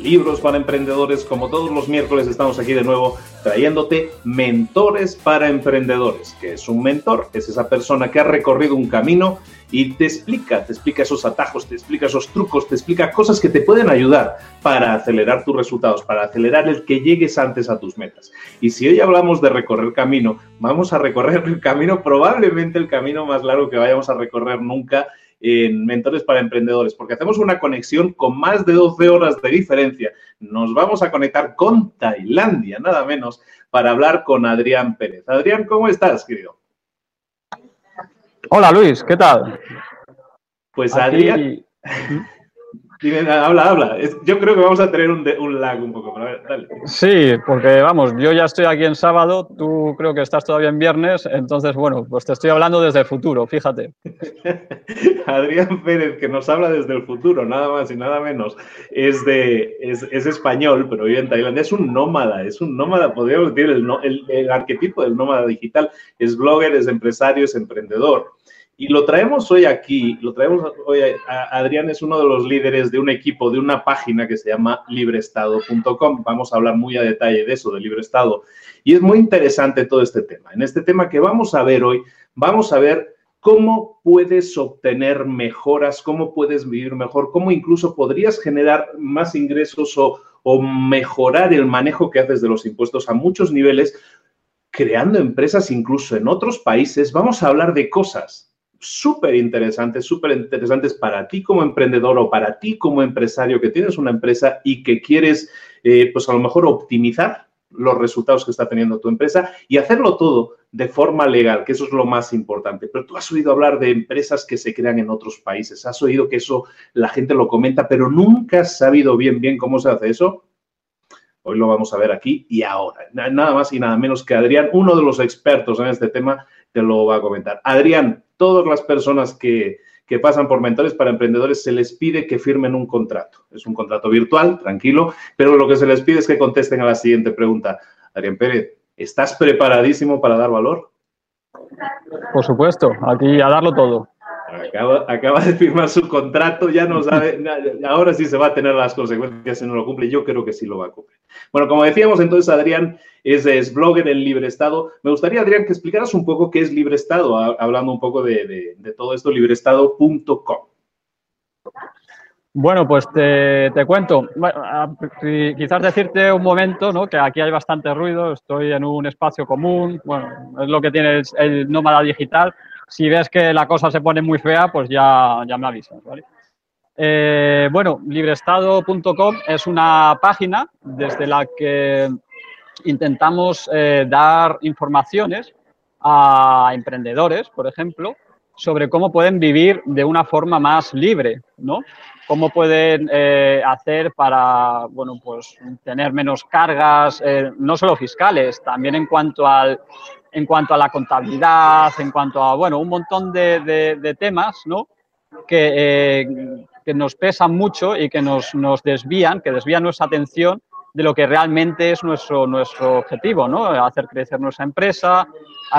Libros para Emprendedores. Como todos los miércoles estamos aquí de nuevo trayéndote mentores para emprendedores. que es un mentor? Es esa persona que ha recorrido un camino y te explica, te explica esos atajos, te explica esos trucos, te explica cosas que te pueden ayudar para acelerar tus resultados, para acelerar el que llegues antes a tus metas. Y si hoy hablamos de recorrer camino, vamos a recorrer el camino, probablemente el camino más largo que vayamos a recorrer nunca en Mentores para Emprendedores, porque hacemos una conexión con más de 12 horas de diferencia. Nos vamos a conectar con Tailandia, nada menos, para hablar con Adrián Pérez. Adrián, ¿cómo estás, querido? Hola, Luis, ¿qué tal? Pues Adrián... habla, habla. Yo creo que vamos a tener un, un lag un poco, pero dale. Sí, porque vamos, yo ya estoy aquí en sábado, tú creo que estás todavía en viernes, entonces, bueno, pues te estoy hablando desde el futuro, fíjate. Adrián Pérez, que nos habla desde el futuro, nada más y nada menos, es, de, es, español, pero vive en Tailandia, es un nómada, es un nómada, podríamos decir, el, el, el arquetipo del nómada digital, es blogger, es empresario, es emprendedor. Y lo traemos hoy aquí, lo traemos hoy, Adrián es uno de los líderes de un equipo, de una página que se llama libreestado.com. Vamos a hablar muy a detalle de eso, de Libre Estado. Y es muy interesante todo este tema. En este tema que vamos a ver hoy, vamos a ver cómo puedes obtener mejoras, cómo puedes vivir mejor, cómo incluso podrías generar más ingresos o mejorar el manejo que haces de los impuestos a muchos niveles, creando empresas incluso en otros países. Vamos a hablar de cosas súper interesantes, súper interesantes para ti como emprendedor o para ti como empresario que tienes una empresa y que quieres, eh, pues a lo mejor optimizar los resultados que está teniendo tu empresa y hacerlo todo de forma legal, que eso es lo más importante. Pero tú has oído hablar de empresas que se crean en otros países, has oído que eso la gente lo comenta, pero nunca has sabido bien, bien cómo se hace eso. Hoy lo vamos a ver aquí y ahora. Nada más y nada menos que Adrián, uno de los expertos en este tema, te lo va a comentar. Adrián, todas las personas que, pasan por mentores para emprendedores se les pide que firmen un contrato. Es un contrato virtual, tranquilo, pero lo que se les pide es que contesten a la siguiente pregunta. Adrián Pérez, ¿estás preparadísimo para dar valor? Por supuesto, aquí a darlo todo. Acaba, de firmar su contrato, ya no sabe, ahora sí se va a tener las consecuencias si no lo cumple, yo creo que sí lo va a cumplir. Bueno, como decíamos entonces, Adrián es, blogger en Libre Estado. Me gustaría, Adrián, que explicaras un poco qué es Libre Estado, hablando un poco de, todo esto, libreestado.com. Bueno, pues te, cuento. quizás decirte un momento, ¿no? Que aquí hay bastante ruido, estoy en un espacio común, bueno, es lo que tiene el, el nómada digital si ves que la cosa se pone muy fea, pues ya, ya me avisas, ¿vale? Eh, bueno, libreestado.com es una página desde la que intentamos eh, dar informaciones a emprendedores, por ejemplo, sobre cómo pueden vivir de una forma más libre, ¿no? Cómo pueden eh, hacer para, bueno, pues tener menos cargas, no solo fiscales, también en cuanto al, en cuanto a la contabilidad, en cuanto a, bueno, un montón de, temas, ¿no? Que, que nos pesan mucho y que nos, nos desvían, que desvían nuestra atención de lo que realmente es nuestro, nuestro objetivo, ¿no? Hacer crecer nuestra empresa,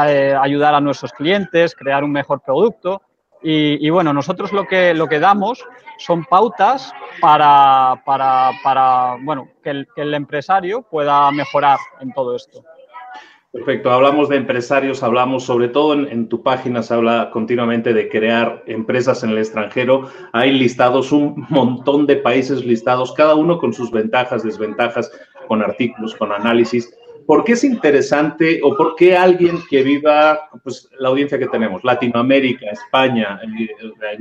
eh, ayudar a nuestros clientes, crear un mejor producto. Y, bueno, nosotros lo que, lo que damos son pautas para, para, para bueno, que el, que el empresario pueda mejorar en todo esto. Perfecto, hablamos de empresarios, hablamos sobre todo en, tu página, se habla continuamente de crear empresas en el extranjero. Hay listados un montón de países listados, cada uno con sus ventajas, desventajas, con artículos, con análisis. ¿Por qué es interesante o por qué alguien que viva, pues la audiencia que tenemos, Latinoamérica, España,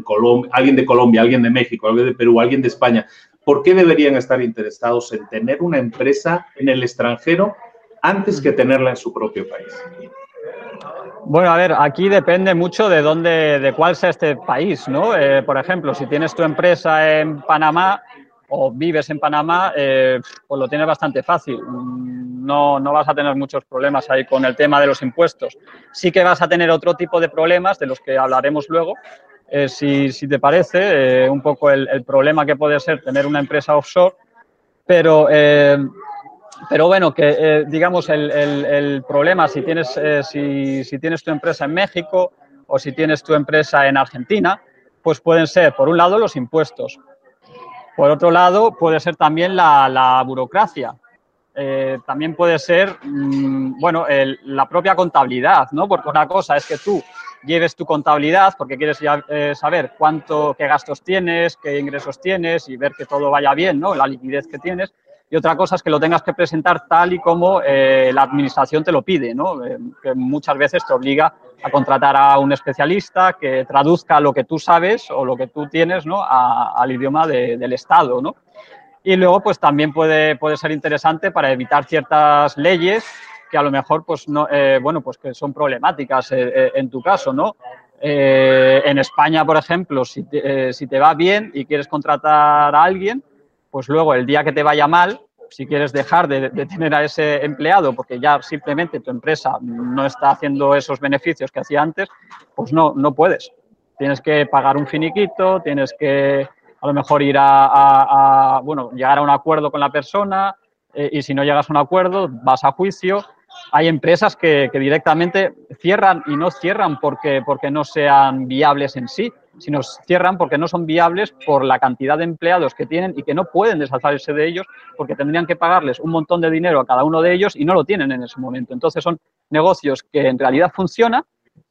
Colombia, alguien de Colombia, alguien de México, alguien de Perú, alguien de España, ¿por qué deberían estar interesados en tener una empresa en el extranjero antes que tenerla en su propio país? Bueno, a ver, aquí depende mucho de dónde, de cuál sea este país, ¿no? Eh, por ejemplo, si tienes tu empresa en Panamá o vives en Panamá, eh, pues lo tienes bastante fácil. No, no vas a tener muchos problemas ahí con el tema de los impuestos. Sí que vas a tener otro tipo de problemas de los que hablaremos luego, eh, si, si, te parece, un poco el, el, problema que puede ser tener una empresa offshore, pero pero bueno, que eh, digamos el, el, problema si tienes, eh, si, si, tienes tu empresa en México o si tienes tu empresa en Argentina, pues pueden ser, por un lado, los impuestos. Por otro lado, puede ser también la, la burocracia. Eh, también puede ser, mm, bueno, la propia contabilidad, ¿no? Porque una cosa es que tú lleves tu contabilidad porque quieres ya, saber cuánto, qué gastos tienes, qué ingresos tienes y ver que todo vaya bien, ¿no? La liquidez que tienes y otra cosa es que lo tengas que presentar tal y como eh, la administración te lo pide, ¿no? Eh, que muchas veces te obliga a contratar a un especialista que traduzca lo que tú sabes o lo que tú tienes ¿no? al idioma del Estado. ¿no? Y luego, pues también puede, puede ser interesante para evitar ciertas leyes que a lo mejor pues, no, eh, bueno, pues que son problemáticas en tu caso. ¿no? en España, por ejemplo, si si te va bien y quieres contratar a alguien, pues luego el día que te vaya mal, si quieres dejar de, tener a ese empleado porque ya simplemente tu empresa no está haciendo esos beneficios que hacía antes, pues no, no puedes. Tienes que pagar un finiquito, tienes que a lo mejor ir a, bueno, llegar a un acuerdo con la persona eh, y si no llegas a un acuerdo vas a juicio. Hay empresas que, que directamente cierran y no cierran porque, porque no sean viables en sí, si nos cierran porque no son viables por la cantidad de empleados que tienen y que no pueden deshacerse de ellos porque tendrían que pagarles un montón de dinero a cada uno de ellos y no lo tienen en ese momento. Entonces son negocios que en realidad funcionan,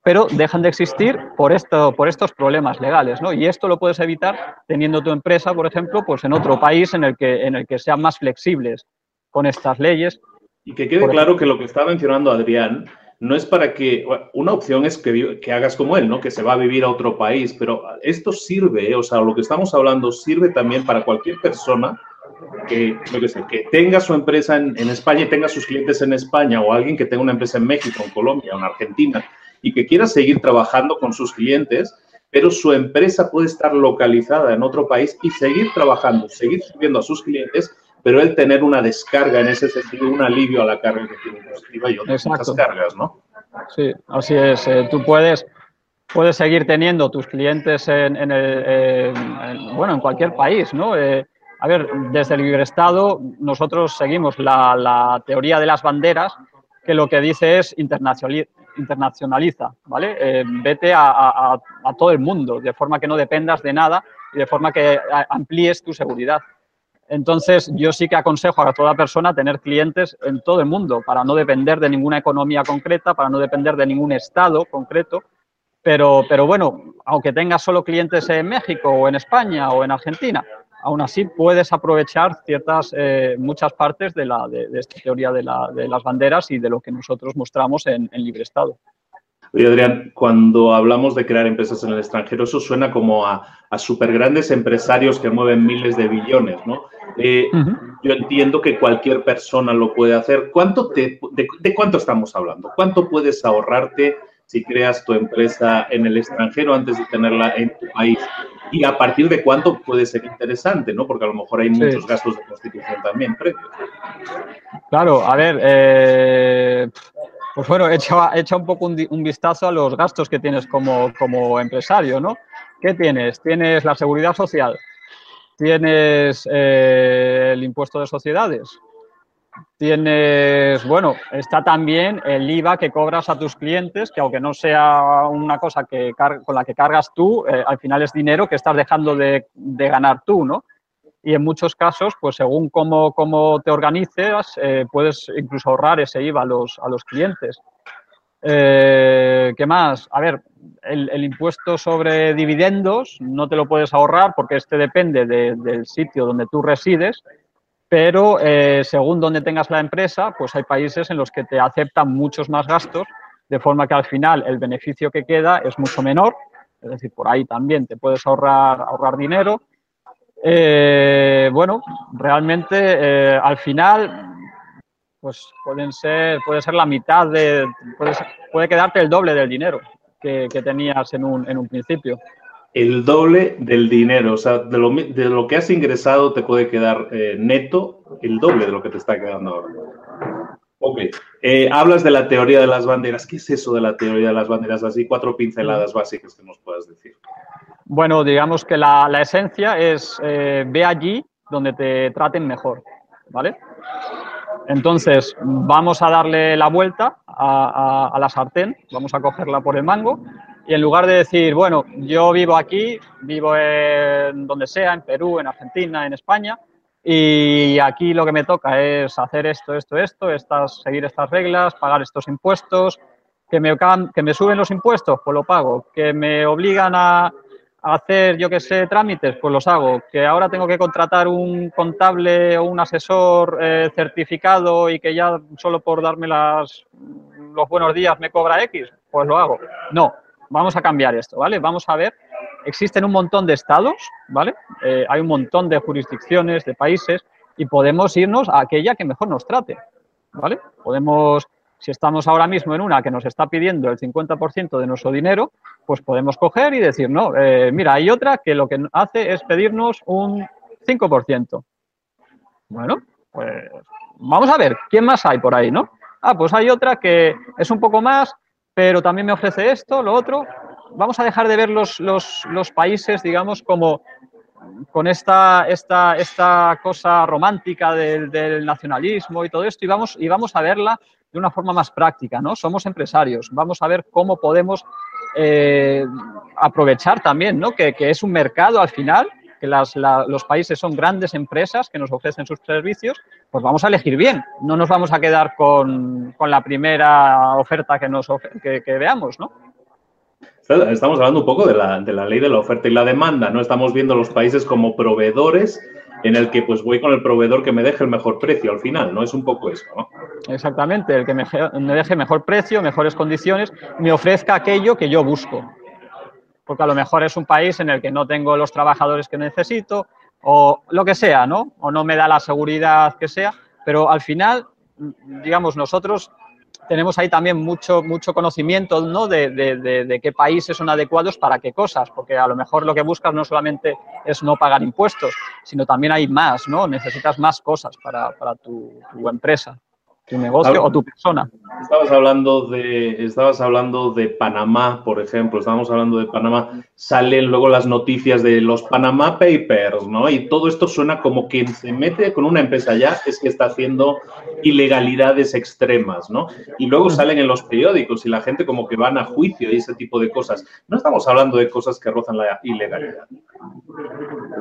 pero dejan de existir por, esto, por estos problemas legales. ¿no? Y esto lo puedes evitar teniendo tu empresa, por ejemplo, pues en otro país en el que, en el que sean más flexibles con estas leyes. Y que quede claro que lo que está mencionando Adrián no es para que, una opción es que, hagas como él, ¿no? Que se va a vivir a otro país, pero esto sirve, o sea, lo que estamos hablando sirve también para cualquier persona que, que tenga su empresa en, en, España y tenga sus clientes en España, o alguien que tenga una empresa en México, en Colombia, en Argentina, y que quiera seguir trabajando con sus clientes, pero su empresa puede estar localizada en otro país y seguir trabajando, seguir sirviendo a sus clientes pero el tener una descarga en ese sentido, un alivio a la carga que tiene positiva y otras cargas, ¿no? Sí, así es. Eh, tú puedes, puedes seguir teniendo tus clientes en, el, bueno, en cualquier país, ¿no? Eh, a ver, desde el libre Estado nosotros seguimos la, la, teoría de las banderas que lo que dice es internacionaliza, ¿vale? Eh, vete a, a, a todo el mundo, de forma que no dependas de nada y de forma que amplíes tu seguridad. Entonces, yo sí que aconsejo a toda persona tener clientes en todo el mundo para no depender de ninguna economía concreta, para no depender de ningún estado concreto. Pero, pero bueno, aunque tengas solo clientes en México o en España o en Argentina, aún así puedes aprovechar ciertas, eh, muchas partes de, la, de, esta teoría de, la, de, las banderas y de lo que nosotros mostramos en, en Libre Estado. Oye, Adrián, cuando hablamos de crear empresas en el extranjero, eso suena como a, a súper grandes empresarios que mueven miles de billones, ¿no? Eh, yo entiendo que cualquier persona lo puede hacer. ¿Cuánto te, de, cuánto estamos hablando? ¿Cuánto puedes ahorrarte si creas tu empresa en el extranjero antes de tenerla en tu país? Y a partir de cuánto puede ser interesante, ¿no? Porque a lo mejor hay muchos gastos de constitución también previos. Claro, a ver, eh, pues bueno, echa, echa un poco un, vistazo a los gastos que tienes como, como empresario, ¿no? ¿Qué tienes? Tienes la seguridad social, tienes eh, el impuesto de sociedades, tienes, bueno, está también el IVA que cobras a tus clientes, que aunque no sea una cosa que con la que cargas tú, eh, al final es dinero que estás dejando de, de, ganar tú, ¿no? Y en muchos casos, pues según cómo, cómo te organices, eh, puedes incluso ahorrar ese IVA a los, a los clientes. ¿Qué más? A ver, el, impuesto sobre dividendos no te lo puedes ahorrar porque este depende del sitio donde tú resides, pero eh, según donde tengas la empresa, pues hay países en los que te aceptan muchos más gastos, de forma que al final el beneficio que queda es mucho menor, es decir, por ahí también te puedes ahorrar, ahorrar dinero. Eh, bueno, realmente eh, al final pues pueden ser, puede ser la mitad de, puede quedarte el doble del dinero que, tenías en un, en un, principio. El doble del dinero, o sea, de lo, de lo que has ingresado te puede quedar eh, neto el doble de lo que te está quedando ahora. Ok, hablas de la teoría de las banderas. ¿Qué es eso de la teoría de las banderas? Así, cuatro pinceladas básicas que nos puedas decir. Bueno, digamos que la, la esencia es eh, ve allí donde te traten mejor, ¿vale? Entonces, vamos a darle la vuelta a, la sartén, vamos a cogerla por el mango y en lugar de decir, bueno, yo vivo aquí, vivo en donde sea, en Perú, en Argentina, en España, y aquí lo que me toca es hacer esto, esto, esto, estas, seguir estas reglas, pagar estos impuestos, que me, que me suben los impuestos, pues lo pago, que me obligan a, hacer, yo que sé, trámites, pues los hago. Que ahora tengo que contratar un contable o un asesor eh, certificado y que ya solo por darme las, los buenos días me cobra X, pues lo hago. No, vamos a cambiar esto, ¿vale? Vamos a ver, existen un montón de estados, ¿vale? Eh, hay un montón de jurisdicciones, de países, y podemos irnos a aquella que mejor nos trate, ¿vale? Podemos si estamos ahora mismo en una que nos está pidiendo el 50% de nuestro dinero, pues podemos coger y decir, no, eh, mira, hay otra que lo que hace es pedirnos un 5%. Bueno, pues vamos a ver, ¿quién más hay por ahí, no? Ah, pues hay otra que es un poco más, pero también me ofrece esto, lo otro. Vamos a dejar de ver los, países, digamos, como con esta, esta, esta cosa romántica del, del, nacionalismo y todo esto, y vamos, y vamos a verla de una forma más práctica, ¿no? Somos empresarios, vamos a ver cómo podemos eh, aprovechar también, ¿no? Que, es un mercado al final, que los países son grandes empresas que nos ofrecen sus servicios, pues vamos a elegir bien, no nos vamos a quedar con, la primera oferta que, nos, que, que veamos, ¿no? Estamos hablando un poco de la, de la, ley de la oferta y la demanda, ¿no? Estamos viendo los países como proveedores en el que pues voy con el proveedor que me deje el mejor precio al final, ¿no? Es un poco eso, ¿no? Exactamente, el que me, deje mejor precio, mejores condiciones, me ofrezca aquello que yo busco. Porque a lo mejor es un país en el que no tengo los trabajadores que necesito o lo que sea, ¿no? O no me da la seguridad que sea, pero al final, digamos, nosotros tenemos ahí también mucho, mucho conocimiento ¿no? de, de, qué países son adecuados para qué cosas, porque a lo mejor lo que buscas no solamente es no pagar impuestos, sino también hay más, ¿no? Necesitas más cosas para, para tu, tu empresa tu negocio o tu persona. Estabas hablando de, estabas hablando de Panamá, por ejemplo, estábamos hablando de Panamá, salen luego las noticias de los Panamá Papers, ¿no? Y todo esto suena como quien se mete con una empresa ya es que está haciendo ilegalidades extremas, ¿no? Y luego salen en los periódicos y la gente como que van a juicio y ese tipo de cosas. No estamos hablando de cosas que rozan la ilegalidad.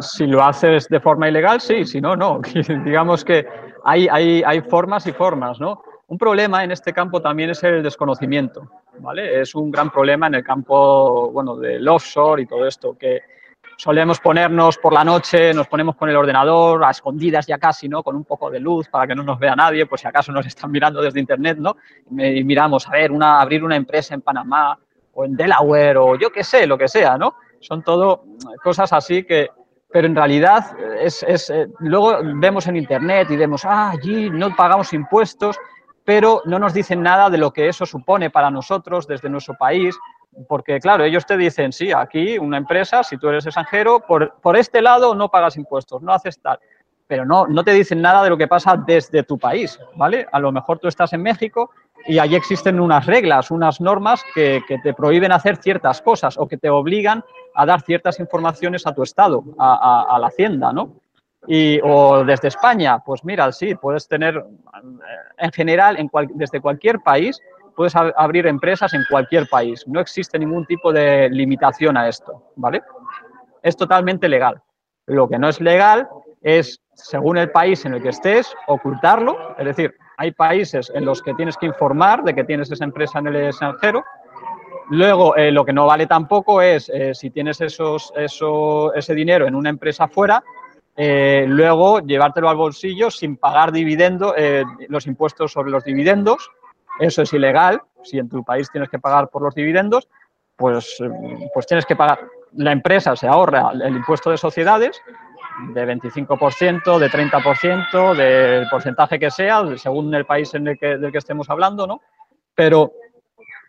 Si lo haces de forma ilegal, sí, si no, no. Digamos que hay, formas y formas, ¿no? Un problema en este campo también es el desconocimiento, ¿vale? Es un gran problema en el campo, bueno, del offshore y todo esto, que solemos ponernos por la noche, nos ponemos con el ordenador a escondidas ya casi, ¿no? Con un poco de luz para que no nos vea nadie, pues si acaso nos están mirando desde internet, ¿no? Y miramos, a ver, una, abrir una empresa en Panamá o en Delaware o yo qué sé, lo que sea, ¿no? Son todo cosas así que, pero en realidad es, es eh, luego vemos en internet y vemos, ah, allí no pagamos impuestos, pero no nos dicen nada de lo que eso supone para nosotros desde nuestro país, porque claro, ellos te dicen, sí, aquí una empresa, si tú eres extranjero, por, por este lado no pagas impuestos, no haces tal, pero no, no te dicen nada de lo que pasa desde tu país, ¿vale? A lo mejor tú estás en México y allí existen unas reglas, unas normas que, que te prohíben hacer ciertas cosas o que te obligan a dar ciertas informaciones a tu Estado, a, la Hacienda, ¿no? Y, o desde España, pues mira, sí, puedes tener, en general, desde cualquier país, puedes abrir empresas en cualquier país. No existe ningún tipo de limitación a esto, ¿vale? Es totalmente legal. Lo que no es legal es, según el país en el que estés, ocultarlo. Es decir, hay países en los que tienes que informar de que tienes esa empresa en el extranjero. Luego, eh, lo que no vale tampoco es, eh, si tienes esos, eso, ese dinero en una empresa fuera, eh, luego llevártelo al bolsillo sin pagar dividendo, los impuestos sobre los dividendos. Eso es ilegal. Si en tu país tienes que pagar por los dividendos, pues, pues tienes que pagar. La empresa se ahorra el impuesto de sociedades de 25%, de 30%, del porcentaje que sea, según el país en el que, del que estemos hablando, ¿no? Pero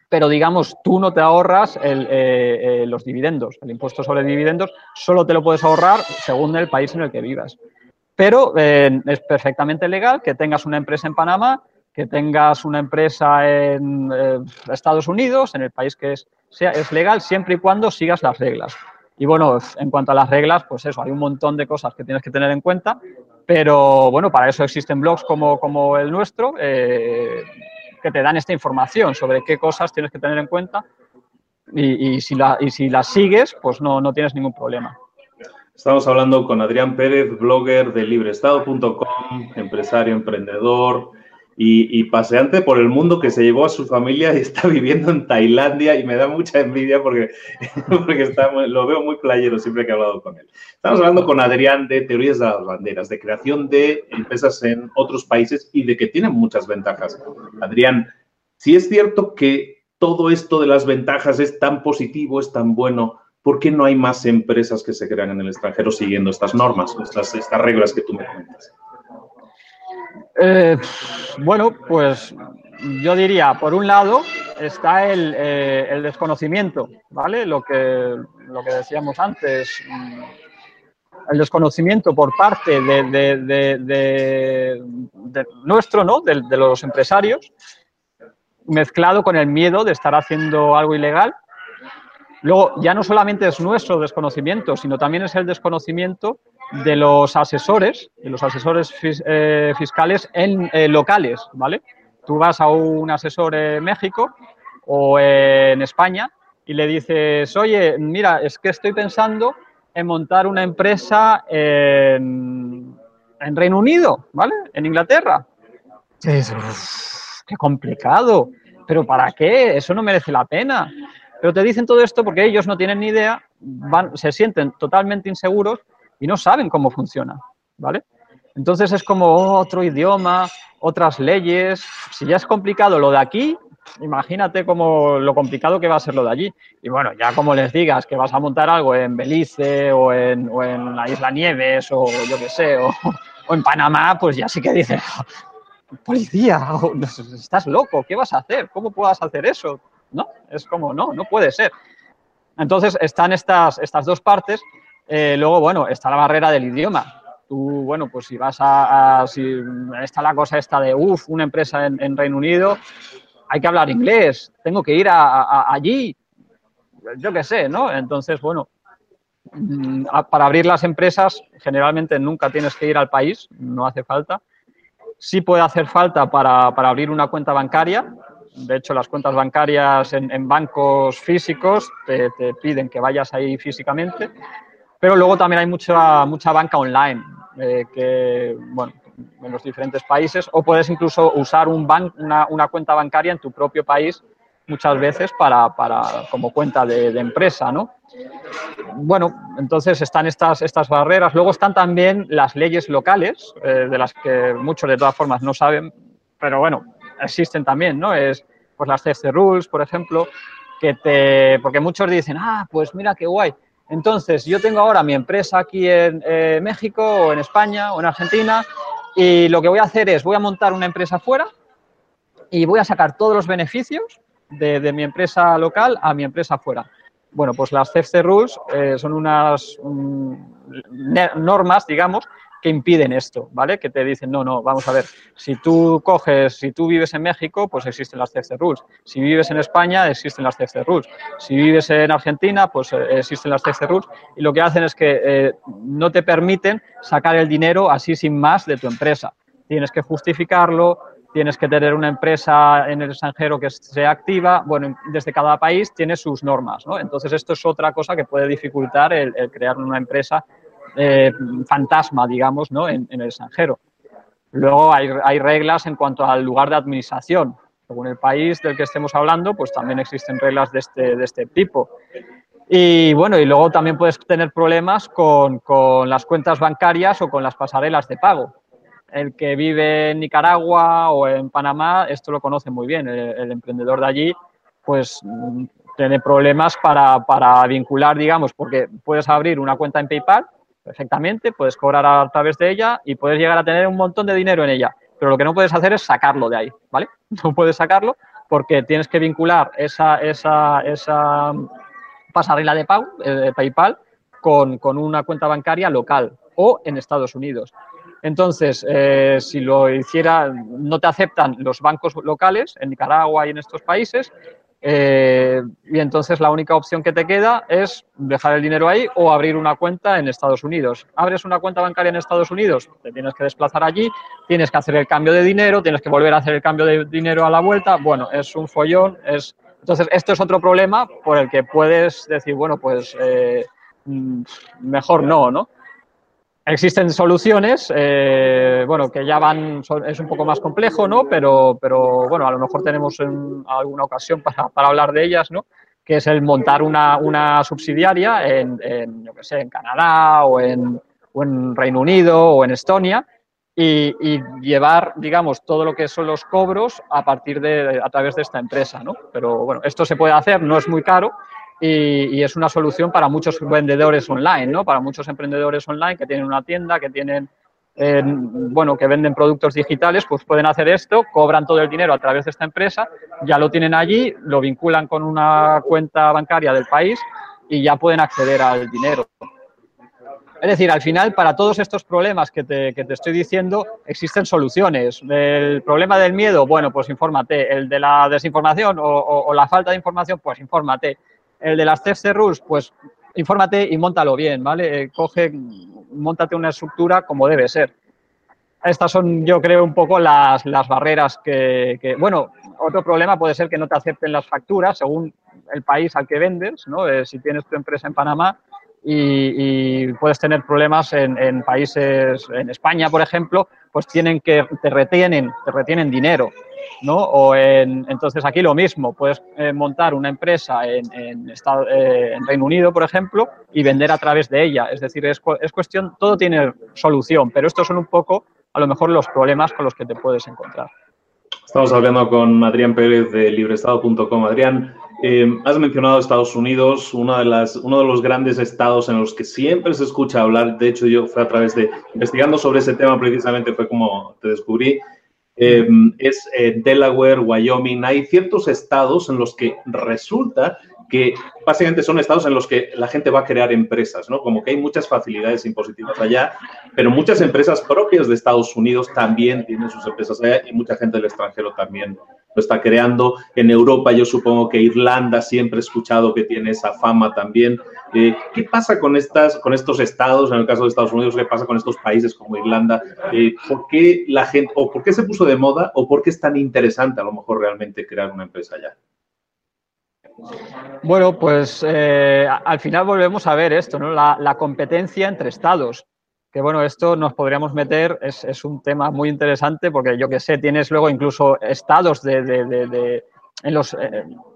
pero digamos, tú no te ahorras eh, eh, los dividendos, el impuesto sobre dividendos, solo te lo puedes ahorrar según el país en el que vivas. Pero eh, es perfectamente legal que tengas una empresa en Panamá, que tengas una empresa en Estados Unidos, en el país que sea, es legal, siempre y cuando sigas las reglas. Y bueno, en cuanto a las reglas, pues eso, hay un montón de cosas que tienes que tener en cuenta, pero bueno, para eso existen blogs como, como el nuestro, que te dan esta información sobre qué cosas tienes que tener en cuenta y, y si, la, y si las sigues, pues no, no tienes ningún problema. Estamos hablando con Adrián Pérez, blogger de libreestado.com, empresario, emprendedor y, y, paseante por el mundo que se llevó a su familia y está viviendo en Tailandia y me da mucha envidia porque, porque está, lo veo muy playero siempre que he hablado con él. Estamos hablando con Adrián de teorías de las banderas, de creación de empresas en otros países y de que tienen muchas ventajas. Adrián, si es cierto que todo esto de las ventajas es tan positivo, es tan bueno, ¿por qué no hay más empresas que se crean en el extranjero siguiendo estas normas, estas, estas reglas que tú me comentas? Eh, bueno, pues yo diría, por un lado, está el, eh, desconocimiento, ¿vale? Lo que, lo que decíamos antes, mm, el desconocimiento por parte de, de nuestro, ¿no? De, los empresarios, mezclado con el miedo de estar haciendo algo ilegal. Luego, ya no solamente es nuestro desconocimiento, sino también es el desconocimiento de los asesores, de los asesores fis, eh, fiscales en eh, locales, ¿vale? Tú vas a un asesor en México o en España y le dices, oye, mira, es que estoy pensando en montar una empresa en, en Reino Unido, ¿vale? En Inglaterra. Dices, qué complicado, pero ¿para qué? Eso no merece la pena. Pero te dicen todo esto porque ellos no tienen ni idea, van, se sienten totalmente inseguros y no saben cómo funciona, ¿vale? Entonces es como otro idioma, otras leyes. Si ya es complicado lo de aquí, imagínate como lo complicado que va a ser lo de allí. Y bueno, ya como les digas que vas a montar algo en Belice o en, o la Isla Nieves o yo qué sé, o, o, en Panamá, pues ya sí que dices, policía, estás loco, ¿qué vas a hacer? ¿Cómo puedas hacer eso? No, es como, no, no puede ser. Entonces están estas, estas dos partes eh, luego, bueno, está la barrera del idioma. Tú, bueno, pues si vas a, si está la cosa esta de, uff, una empresa en, Reino Unido, hay que hablar inglés, tengo que ir a, allí, yo qué sé, ¿no? Entonces, bueno, mm, para abrir las empresas, generalmente nunca tienes que ir al país, no hace falta. Sí puede hacer falta para, abrir una cuenta bancaria, de hecho, las cuentas bancarias en, en bancos físicos te, te, piden que vayas ahí físicamente, pero luego también hay mucha, mucha banca online eh, que, bueno, en los diferentes países, o puedes incluso usar un ban una, una, cuenta bancaria en tu propio país muchas veces para, como cuenta de, empresa, ¿no? Bueno, entonces están estas, estas barreras. Luego están también las leyes locales, eh, de las que muchos de todas formas no saben, pero bueno, existen también, ¿no? Es pues las CFC Rules, por ejemplo, que te... Porque muchos dicen, ah, pues mira qué guay. Entonces, yo tengo ahora mi empresa aquí en eh, México o en España o en Argentina y lo que voy a hacer es, voy a montar una empresa fuera y voy a sacar todos los beneficios de, mi empresa local a mi empresa fuera. Bueno, pues las CFC Rules eh, son unas mm, normas, digamos, que impiden esto, ¿vale? Que te dicen, no, no, vamos a ver, si tú coges, si tú vives en México, pues existen las CFC Rules. Si vives en España, existen las CFC Rules. Si vives en Argentina, pues eh, existen las CFC Rules. Y lo que hacen es que eh, no te permiten sacar el dinero así sin más de tu empresa. Tienes que justificarlo, tienes que tener una empresa en el extranjero que sea activa. Bueno, desde cada país tiene sus normas, ¿no? Entonces, esto es otra cosa que puede dificultar el crear una empresa eh, fantasma, digamos, ¿no? en, el extranjero. Luego hay, reglas en cuanto al lugar de administración. Según el país del que estemos hablando, pues también existen reglas de este, de este tipo. Y bueno, y luego también puedes tener problemas con, las cuentas bancarias o con las pasarelas de pago. El que vive en Nicaragua o en Panamá, esto lo conoce muy bien. El, emprendedor de allí, pues tiene problemas para, para, vincular, digamos, porque puedes abrir una cuenta en PayPal perfectamente, puedes cobrar a través de ella y puedes llegar a tener un montón de dinero en ella. Pero lo que no puedes hacer es sacarlo de ahí, ¿vale? No puedes sacarlo porque tienes que vincular esa, esa, esa pasarela de pago, eh, de PayPal, con, con, una cuenta bancaria local o en Estados Unidos. Entonces, eh, si lo hiciera, no te aceptan los bancos locales en Nicaragua y en estos países, eh, y entonces la única opción que te queda es dejar el dinero ahí o abrir una cuenta en Estados Unidos. Abres una cuenta bancaria en Estados Unidos, te tienes que desplazar allí, tienes que hacer el cambio de dinero, tienes que volver a hacer el cambio de dinero a la vuelta. Bueno, es un follón. Es... Entonces, esto es otro problema por el que puedes decir, bueno, pues eh, mm, mejor no, ¿no? Existen soluciones, eh, bueno, que ya van, es un poco más complejo, ¿no? Pero, pero bueno, a lo mejor tenemos en alguna ocasión para, para hablar de ellas, ¿no? Que es el montar una, una subsidiaria en, en, yo qué sé, en Canadá o en, o en Reino Unido o en Estonia y, y, llevar, digamos, todo lo que son los cobros a partir de, a través de esta empresa, ¿no? Pero bueno, esto se puede hacer, no es muy caro y, es una solución para muchos vendedores online, ¿no? Para muchos emprendedores online que tienen una tienda, que tienen, eh, bueno, que venden productos digitales, pues pueden hacer esto, cobran todo el dinero a través de esta empresa, ya lo tienen allí, lo vinculan con una cuenta bancaria del país y ya pueden acceder al dinero. Es decir, al final, para todos estos problemas que te, que te, estoy diciendo, existen soluciones. El problema del miedo, bueno, pues infórmate. El de la desinformación o, o la falta de información, pues infórmate. El de las CFC Rules, pues infórmate y montalo bien, ¿vale? Eh, coge, montate una estructura como debe ser. Estas son, yo creo, un poco las, barreras que, bueno, otro problema puede ser que no te acepten las facturas según el país al que vendes, ¿no? Eh, si tienes tu empresa en Panamá y, puedes tener problemas en, en, países, en España, por ejemplo, pues tienen que, te retienen, te retienen dinero. ¿No? O en, entonces aquí lo mismo, puedes eh, montar una empresa en, en, Estado, eh, en, Reino Unido, por ejemplo, y vender a través de ella. Es decir, es, es, cuestión, todo tiene solución, pero estos son un poco, a lo mejor, los problemas con los que te puedes encontrar. Estamos hablando con Adrián Pérez de libreestado.com. Adrián, eh, has mencionado Estados Unidos, una de las, uno de los grandes estados en los que siempre se escucha hablar. De hecho, yo fue a través de investigando sobre ese tema precisamente, fue como te descubrí. Em, es eh, Delaware, Wyoming. Hay ciertos estados en los que resulta que básicamente son estados en los que la gente va a crear empresas, ¿no? Como que hay muchas facilidades impositivas allá, pero muchas empresas propias de Estados Unidos también tienen sus empresas allá y mucha gente del extranjero también lo está creando. En Europa yo supongo que Irlanda siempre he escuchado que tiene esa fama también. Eh, ¿Qué pasa con, estas, con estos estados, en el caso de Estados Unidos, qué pasa con estos países como Irlanda? Eh, ¿Por qué la gente, o por qué se puso de moda, o por qué es tan interesante a lo mejor realmente crear una empresa allá? Bueno, pues eh, al final volvemos a ver esto, ¿no? La, competencia entre estados. Que bueno, esto nos podríamos meter, es, un tema muy interesante porque yo que sé, tienes luego incluso estados de, en los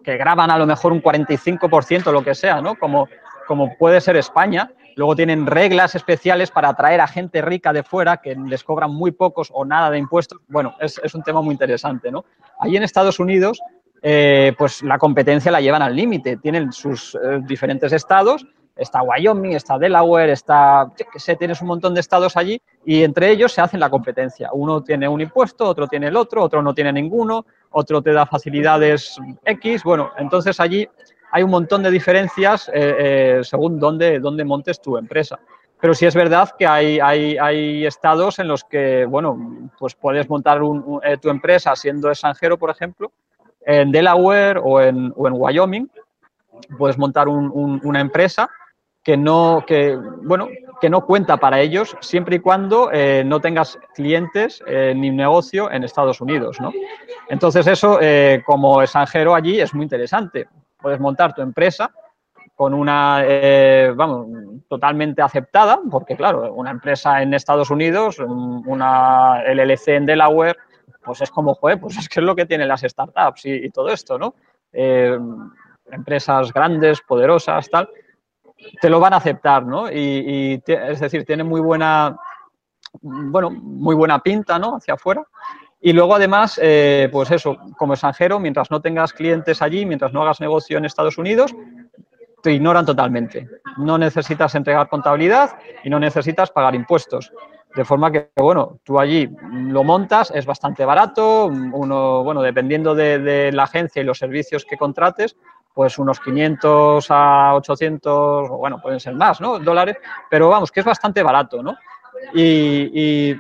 que graban a lo mejor un 45% lo que sea, ¿no? Como, como puede ser España. Luego tienen reglas especiales para atraer a gente rica de fuera que les cobran muy pocos o nada de impuestos. Bueno, es, un tema muy interesante, ¿no? Ahí en Estados Unidos, eh, pues la competencia la llevan al límite. Tienen sus eh, diferentes estados está Wyoming, está Delaware, está, yo qué sé, tienes un montón de estados allí y entre ellos se hacen la competencia. Uno tiene un impuesto, otro tiene el otro, otro no tiene ninguno, otro te da facilidades X. Bueno, entonces allí hay un montón de diferencias eh, eh, según dónde, dónde montes tu empresa. Pero sí es verdad que hay, estados en los que, bueno, pues puedes montar eh, tu empresa siendo extranjero, por ejemplo, en Delaware o en, Wyoming, puedes montar una empresa que no, que, bueno, que no cuenta para ellos siempre y cuando no tengas clientes ni negocio en Estados Unidos, ¿no? Entonces eso, como extranjero allí, es muy interesante. Puedes montar tu empresa con una, vamos, totalmente aceptada, porque claro, una empresa en Estados Unidos, una LLC en Delaware, pues es como, joder, pues es que es lo que tienen las startups y, todo esto, ¿no? empresas grandes, poderosas, tal te lo van a aceptar, ¿no? Y, es decir, tiene muy buena, bueno, muy buena pinta, ¿no? Hacia afuera. Y luego, además, eh, pues eso, como extranjero, mientras no tengas clientes allí, mientras no hagas negocio en Estados Unidos, te ignoran totalmente. No necesitas entregar contabilidad y no necesitas pagar impuestos. De forma que, bueno, tú allí lo montas, es bastante barato, uno, bueno, dependiendo de la agencia y los servicios que contrates, pues unos 500 a 800, o bueno, pueden ser más, ¿no? Dólares, pero vamos, que es bastante barato, ¿no? Y,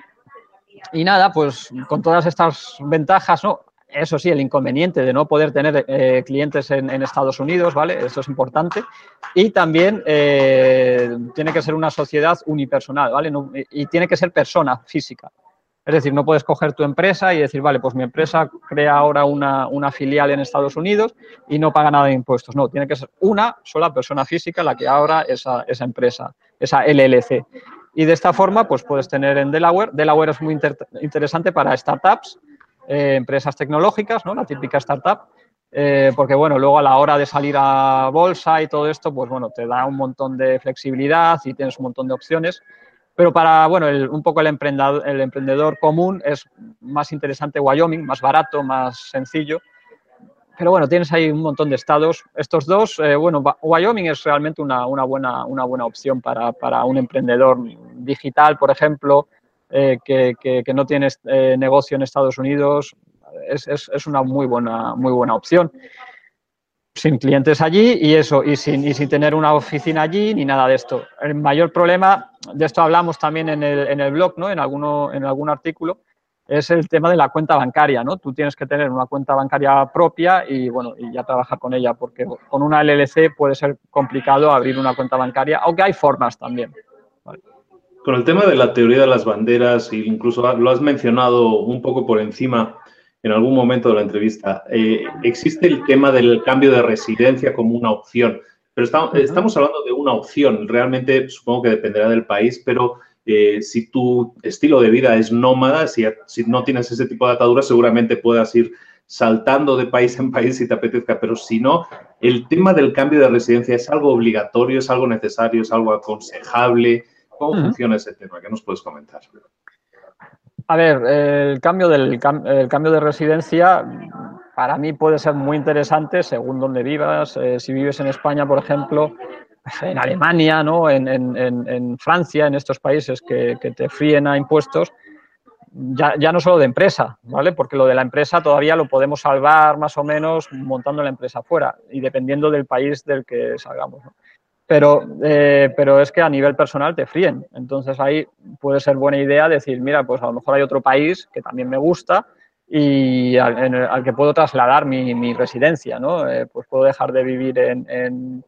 nada, pues con todas estas ventajas, ¿no? Eso sí, el inconveniente de no poder tener eh, clientes en, Estados Unidos, ¿vale? Eso es importante. Y también eh, tiene que ser una sociedad unipersonal, ¿vale? y tiene que ser persona física. Es decir, no puedes coger tu empresa y decir, vale, pues mi empresa crea ahora una, filial en Estados Unidos y no paga nada de impuestos. No, tiene que ser una sola persona física la que abra esa, empresa, esa LLC. Y de esta forma, pues puedes tener en Delaware. Delaware es muy interesante para startups, eh, empresas tecnológicas, ¿no? La típica startup. Eh, porque, bueno, luego a la hora de salir a bolsa y todo esto, pues, bueno, te da un montón de flexibilidad y tienes un montón de opciones. Pero para, bueno, un poco el emprendedor, el emprendedor común es más interesante Wyoming, más barato, más sencillo. Pero bueno, tienes ahí un montón de estados. Estos dos, eh, bueno, Wyoming es realmente una, una, buena, una buena opción para, para, un emprendedor digital, por ejemplo, eh, que, que, no tiene eh, negocio en Estados Unidos. Es, es, es, una muy buena, muy buena opción sin clientes allí y eso, y sin, y sin tener una oficina allí ni nada de esto. El mayor problema, de esto hablamos también en el, en el blog, ¿no? en, alguno, en algún artículo, es el tema de la cuenta bancaria, ¿no? Tú tienes que tener una cuenta bancaria propia y, bueno, y ya trabajar con ella, porque con una LLC puede ser complicado abrir una cuenta bancaria, aunque hay formas también. Con el tema de la teoría de las banderas, incluso lo has mencionado un poco por encima, en algún momento de la entrevista. Eh, existe el tema del cambio de residencia como una opción, pero estamos, hablando de una opción. Realmente supongo que dependerá del país, pero eh, si tu estilo de vida es nómada, si, si no tienes ese tipo de ataduras, seguramente puedas ir saltando de país en país si te apetezca, pero si no, el tema del cambio de residencia es algo obligatorio, es algo necesario, es algo aconsejable. ¿Cómo funciona ese tema? ¿Qué nos puedes comentar? A ver, el cambio, del, cambio de residencia para mí puede ser muy interesante según donde vivas. Eh, si vives en España, por ejemplo, en Alemania, ¿no? en, Francia, en estos países que, te fríen a impuestos, ya, ya, no solo de empresa, ¿vale? Porque lo de la empresa todavía lo podemos salvar más o menos montando la empresa fuera y dependiendo del país del que salgamos. ¿no? pero, eh, pero es que a nivel personal te fríen. Entonces ahí puede ser buena idea decir, mira, pues a lo mejor hay otro país que también me gusta y al, que puedo trasladar mi, residencia, ¿no? Eh, pues puedo dejar de vivir en, en,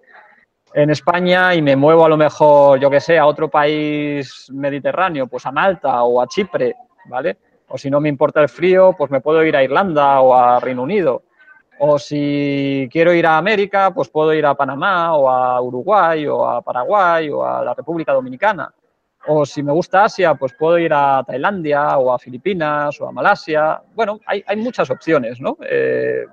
España y me muevo a lo mejor, yo que sé, a otro país mediterráneo, pues a Malta o a Chipre, ¿vale? O si no me importa el frío, pues me puedo ir a Irlanda o a Reino Unido. O si quiero ir a América, pues puedo ir a Panamá o a Uruguay o a Paraguay o a la República Dominicana. O si me gusta Asia, pues puedo ir a Tailandia o a Filipinas o a Malasia. Bueno, hay, muchas opciones, ¿no? Eh,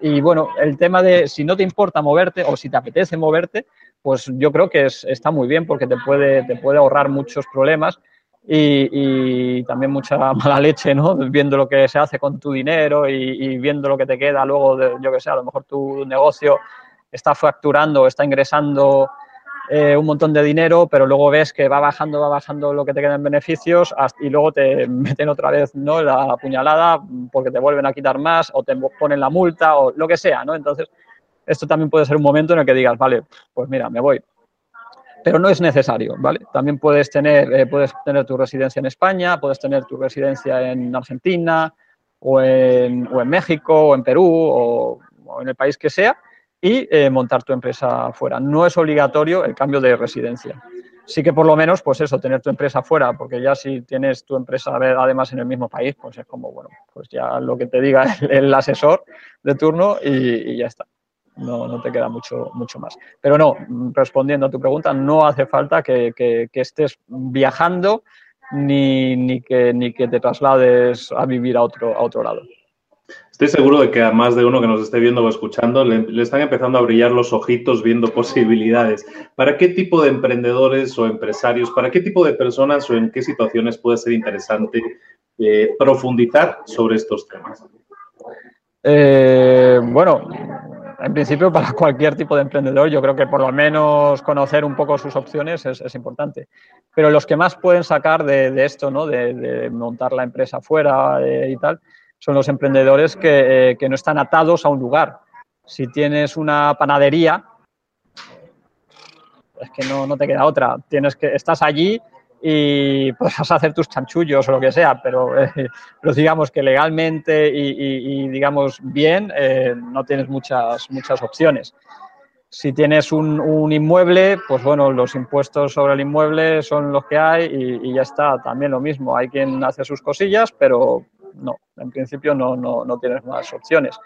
Y bueno, el tema de si no te importa moverte o si te apetece moverte, pues yo creo que está muy bien porque te puede, te puede ahorrar muchos problemas y, también mucha mala leche, ¿no? Viendo lo que se hace con tu dinero y, viendo lo que te queda luego, de, yo que sé, a lo mejor tu negocio está facturando, está ingresando eh, un montón de dinero, pero luego ves que va bajando, va bajando lo que te queda en beneficios y luego te meten otra vez ¿no? la puñalada porque te vuelven a quitar más o te ponen la multa o lo que sea, ¿no? Entonces, esto también puede ser un momento en el que digas, vale, pues mira, me voy. Pero no es necesario, ¿vale? También puedes tener, eh, puedes tener tu residencia en España, puedes tener tu residencia en Argentina o en, o en México o en Perú o en el país que sea y eh, montar tu empresa fuera. No es obligatorio el cambio de residencia. Sí que por lo menos, pues eso, tener tu empresa fuera, porque ya si tienes tu empresa además en el mismo país, pues es como, bueno, pues ya lo que te diga el, asesor de turno y, ya está. No, no, te queda mucho, mucho más. Pero no, respondiendo a tu pregunta, no hace falta que, que, estés viajando ni, ni, que, ni que te traslades a vivir a otro, a otro lado. Estoy seguro de que a más de uno que nos esté viendo o escuchando le, están empezando a brillar los ojitos viendo posibilidades. ¿Para qué tipo de emprendedores o empresarios, para qué tipo de personas o en qué situaciones puede ser interesante eh, profundizar sobre estos temas? Eh, bueno, en principio para cualquier tipo de emprendedor yo creo que por lo menos conocer un poco sus opciones es, importante. Pero los que más pueden sacar de, esto, ¿no? De, montar la empresa fuera eh, y tal, son los emprendedores eh, que, no están atados a un lugar. Si tienes una panadería, es que no, te queda otra. Tienes que, estás allí y puedes hacer tus chanchullos o lo que sea, pero, eh, digamos que legalmente y, digamos bien eh, no tienes muchas, muchas opciones. Si tienes un, inmueble, pues bueno, los impuestos sobre el inmueble son los que hay y, ya está, también lo mismo. Hay quien hace sus cosillas, pero, no, en principio no, no, no tienes más opciones.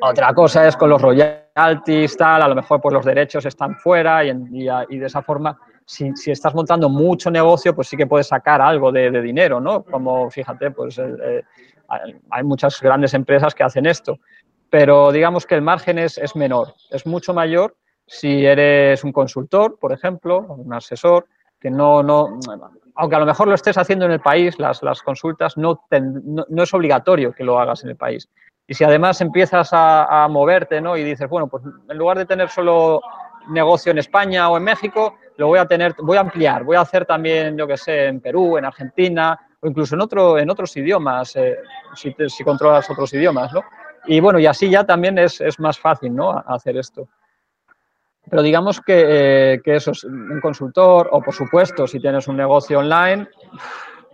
Otra cosa es con los royalties, tal, a lo mejor pues los derechos están fuera y, de esa forma, si, si, estás montando mucho negocio, pues sí que puedes sacar algo de, dinero, ¿no? Como, fíjate, pues eh, hay muchas grandes empresas que hacen esto, pero digamos que el margen es, es menor, es mucho mayor si eres un consultor, por ejemplo, un asesor, que no, no, aunque a lo mejor lo estés haciendo en el país, las, consultas, no, es obligatorio que lo hagas en el país. Y si además empiezas a, moverte ¿no? y dices, bueno, pues en lugar de tener solo negocio en España o en México, lo voy a tener, voy a ampliar, voy a hacer también, yo que sé, en Perú, en Argentina o incluso en, otro, en otros idiomas, eh, si, si, controlas otros idiomas, ¿no? Y bueno, y así ya también es, es más fácil, ¿no? Hacer esto. Pero digamos que, eh, que, eso es un consultor o, por supuesto, si tienes un negocio online,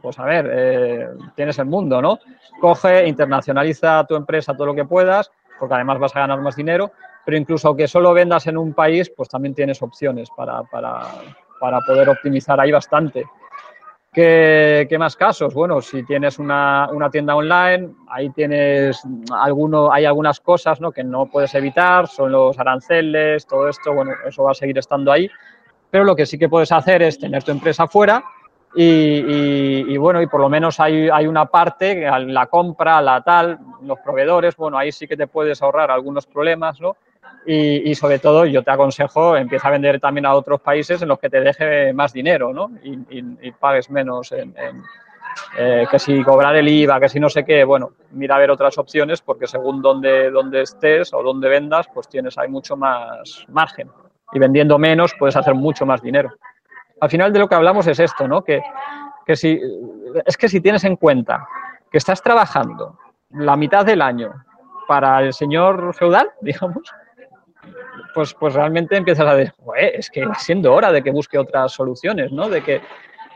pues a ver, eh, tienes el mundo, ¿no? Coge, internacionaliza tu empresa todo lo que puedas, porque además vas a ganar más dinero, pero incluso aunque solo vendas en un país, pues también tienes opciones para, para, para poder optimizar ahí bastante. ¿Qué, más casos? Bueno, si tienes una, tienda online, ahí tienes alguno, hay algunas cosas ¿no? que no puedes evitar, son los aranceles, todo esto, bueno, eso va a seguir estando ahí. Pero lo que sí que puedes hacer es tener tu empresa fuera y, bueno, y por lo menos hay, hay, una parte, la compra, la tal, los proveedores, bueno, ahí sí que te puedes ahorrar algunos problemas, ¿no? Y, sobre todo yo te aconsejo empieza a vender también a otros países en los que te deje más dinero ¿no? y, pagues menos en, eh, que si cobrar el IVA, que si no sé qué, bueno, mira a ver otras opciones porque según dónde, dónde estés o dónde vendas, pues tienes ahí mucho más margen y vendiendo menos puedes hacer mucho más dinero. Al final de lo que hablamos es esto, ¿no? Que, que si, es que si tienes en cuenta que estás trabajando la mitad del año para el señor feudal, digamos, pues, pues realmente empiezas a decir, es que va siendo hora de que busque otras soluciones, ¿no? De que,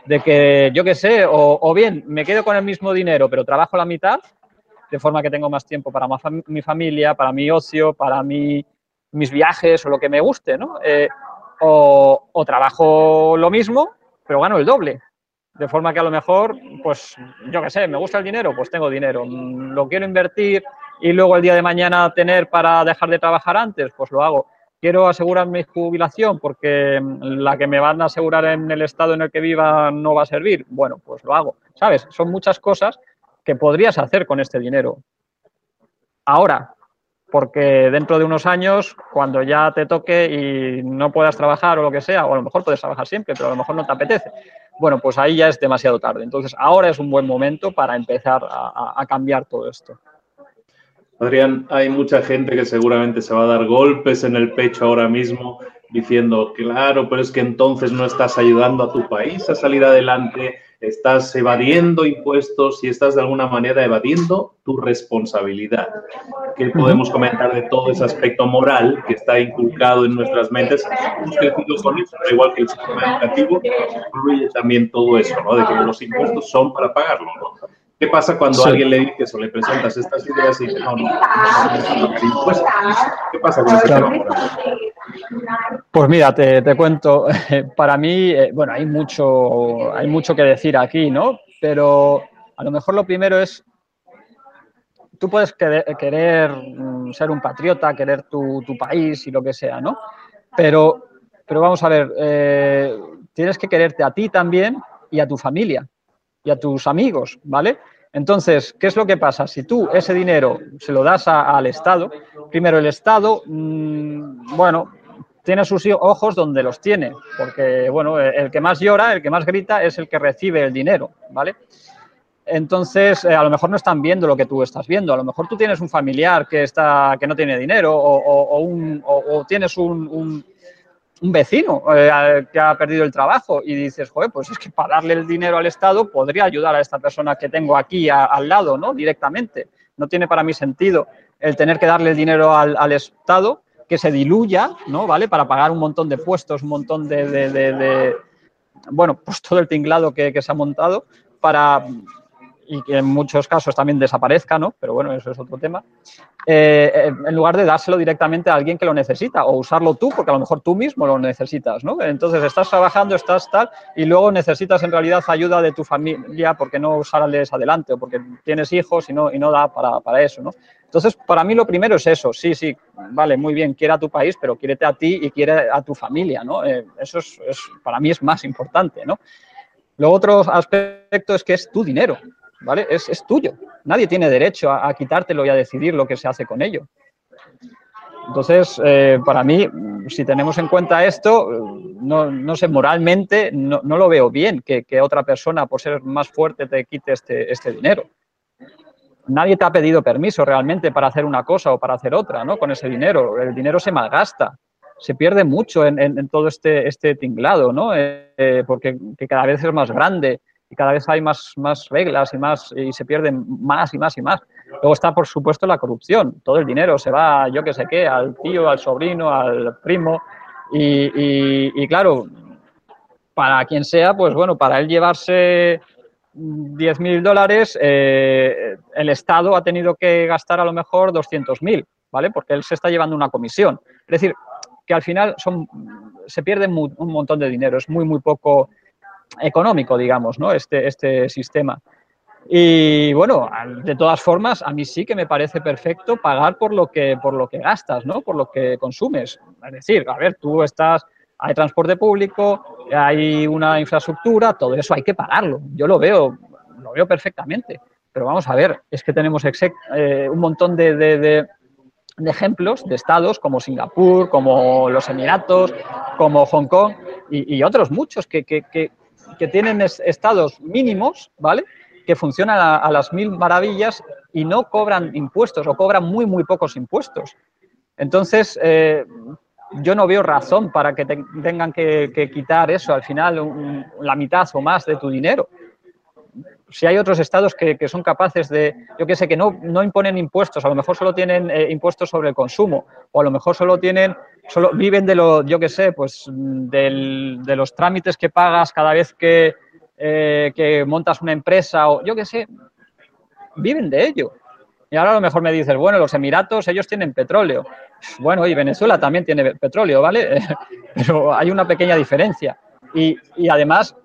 de que yo qué sé, o, bien me quedo con el mismo dinero, pero trabajo la mitad, de forma que tengo más tiempo para mi familia, para mi ocio, para mi, mis viajes o lo que me guste, ¿no? Eh, o, trabajo lo mismo, pero gano el doble. De forma que a lo mejor, pues yo qué sé, me gusta el dinero, pues tengo dinero. Lo quiero invertir y luego el día de mañana tener para dejar de trabajar antes, pues lo hago quiero asegurar mi jubilación porque la que me van a asegurar en el estado en el que viva no va a servir, bueno, pues lo hago. ¿Sabes? Son muchas cosas que podrías hacer con este dinero. Ahora, porque dentro de unos años, cuando ya te toque y no puedas trabajar o lo que sea, o a lo mejor puedes trabajar siempre, pero a lo mejor no te apetece, bueno, pues ahí ya es demasiado tarde. Entonces, ahora es un buen momento para empezar a, cambiar todo esto. Adrián, hay mucha gente que seguramente se va a dar golpes en el pecho ahora mismo diciendo, claro, pero es que entonces no estás ayudando a tu país a salir adelante, estás evadiendo impuestos y estás de alguna manera evadiendo tu responsabilidad. ¿Qué podemos comentar de todo ese aspecto moral que está inculcado en nuestras mentes? Hemos crecido con eso, igual que el sistema educativo, incluye también todo eso, ¿no? De que los impuestos son para pagarlo, ¿no? ¿Qué pasa cuando alguien le dices o le presentas estas ideas y dice, no, no, no, pagar impuestos? ¿Qué pasa con ese tema moral? Pues mira, te, te cuento, para mí, eh, bueno, hay mucho, hay mucho que decir aquí, ¿no? Pero a lo mejor lo primero es, tú puedes querer, mm, ser un patriota, querer tu, tu, país y lo que sea, ¿no? Pero, pero vamos a ver, eh, tienes que quererte a ti también y a tu familia y a tus amigos, ¿vale? Entonces, ¿qué es lo que pasa? Si tú ese dinero se lo das al Estado, primero el Estado, mmm, bueno, tiene sus ojos donde los tiene, porque, bueno, el que más llora, el que más grita es el que recibe el dinero, ¿vale? Entonces, eh, a lo mejor no están viendo lo que tú estás viendo. A lo mejor tú tienes un familiar que, está, que no tiene dinero o, un, o tienes un, un, vecino eh, que ha perdido el trabajo y dices, joder, pues es que para darle el dinero al Estado podría ayudar a esta persona que tengo aquí al lado, ¿no? Directamente. No tiene para mí sentido el tener que darle el dinero al Estado que se diluya, ¿no? ¿Vale? Para pagar un montón de puestos, un montón de, bueno, pues todo el tinglado que, que, se ha montado para y que en muchos casos también desaparezca, ¿no? Pero bueno, eso es otro tema. Eh, eh, en lugar de dárselo directamente a alguien que lo necesita o usarlo tú, porque a lo mejor tú mismo lo necesitas, ¿no? Entonces estás trabajando, estás tal, y luego necesitas en realidad ayuda de tu familia porque no sales adelante o porque tienes hijos y no, y no da para, para eso, ¿no? Entonces, para mí lo primero es eso, sí, sí, vale, muy bien, quiere a tu país, pero quiérete a ti y quiere a tu familia, ¿no? Eh, eso es, para mí es más importante, ¿no? Lo otro aspecto es que es tu dinero, ¿vale? Es, es tuyo. Nadie tiene derecho a, quitártelo y a decidir lo que se hace con ello. Entonces, eh, para mí, si tenemos en cuenta esto, no, no sé, moralmente no, no, lo veo bien que, que, otra persona, por ser más fuerte, te quite este, este dinero. Nadie te ha pedido permiso realmente para hacer una cosa o para hacer otra, ¿no? Con ese dinero. El dinero se malgasta, se pierde mucho en, en, todo este, este tinglado, ¿no? Eh, porque cada vez es más grande y cada vez hay más, más reglas y, más, y se pierden más y más y más. Luego está, por supuesto, la corrupción. Todo el dinero se va, yo que sé qué, al tío, al sobrino, al primo. Y, y, claro, para quien sea, pues bueno, para él llevarse 10.000 dólares, eh, el Estado ha tenido que gastar a lo mejor 200.000, ¿vale? Porque él se está llevando una comisión. Es decir, que al final son, se pierde un montón de dinero, es muy, muy poco económico, digamos, ¿no? Este, este sistema. Y bueno, de todas formas, a mí sí que me parece perfecto pagar por lo que, por lo que gastas, ¿no? Por lo que consumes. Es decir, a ver, tú estás, hay transporte público, hay una infraestructura, todo eso hay que pagarlo. Yo lo veo, lo veo perfectamente. Pero vamos a ver, es que tenemos eh, un montón de, de, de, de, ejemplos de estados como Singapur, como los Emiratos, como Hong Kong y, y otros muchos que, que, que, que tienen estados mínimos, ¿vale? Que funcionan a, las mil maravillas y no cobran impuestos o cobran muy, muy pocos impuestos. Entonces, eh, yo no veo razón para que te, tengan que, que, quitar eso, al final, un, la mitad o más de tu dinero. Si hay otros estados que, que son capaces de, yo qué sé, que no, no, imponen impuestos, a lo mejor solo tienen eh, impuestos sobre el consumo, o a lo mejor solo tienen solo viven de lo, yo qué sé, pues del, de los trámites que pagas cada vez que, eh, que montas una empresa o yo qué sé, viven de ello. Y ahora a lo mejor me dices, bueno, los Emiratos, ellos tienen petróleo. Bueno, y Venezuela también tiene petróleo, ¿vale? Pero hay una pequeña diferencia. Y, y además,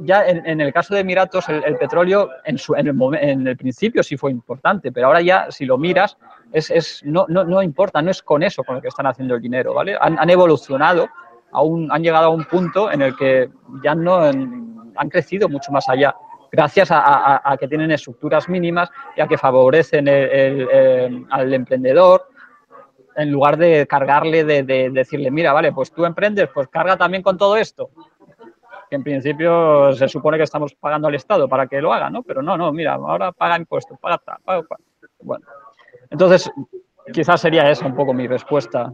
ya en, el caso de Emiratos, el, petróleo en, su, en, el, en, el, principio sí fue importante, pero ahora ya, si lo miras, es, es, no, no, no, importa, no es con eso con lo que están haciendo el dinero, ¿vale? Han, evolucionado, aún, han llegado a un punto en el que ya no han, crecido mucho más allá, gracias a, que tienen estructuras mínimas y a que favorecen al emprendedor, en lugar de cargarle, de, decirle, mira, vale, pues tú emprendes, pues carga también con todo esto. Que en principio se supone que estamos pagando al Estado para que lo haga, ¿no? Pero no, no, mira, ahora paga impuestos, paga, paga, paga. Bueno, entonces quizás sería esa un poco mi respuesta.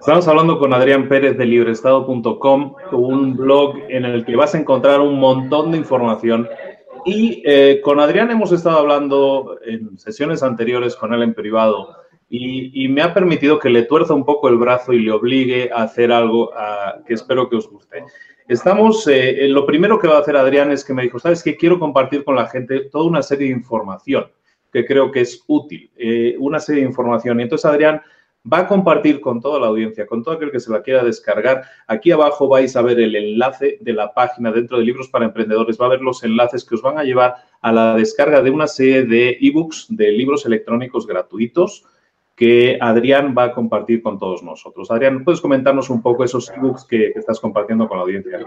Estamos hablando con Adrián Pérez de libreestado.com, un blog en el que vas a encontrar un montón de información. Y eh, con Adrián hemos estado hablando en sesiones anteriores con él en privado y, me ha permitido que le tuerza un poco el brazo y le obligue a hacer algo que espero que os guste. Estamos, eh, lo primero que va a hacer Adrián es que me dijo, ¿sabes qué? Quiero compartir con la gente toda una serie de información que creo que es útil, eh, una serie de información. Y entonces Adrián va a compartir con toda la audiencia, con todo aquel que se la quiera descargar. Aquí abajo vais a ver el enlace de la página dentro de Libros para Emprendedores. Va a ver los enlaces que os van a llevar a la descarga de una serie de ebooks, de libros electrónicos gratuitos que Adrián va a compartir con todos nosotros. Adrián, ¿puedes comentarnos un poco esos ebooks que, estás compartiendo con la audiencia?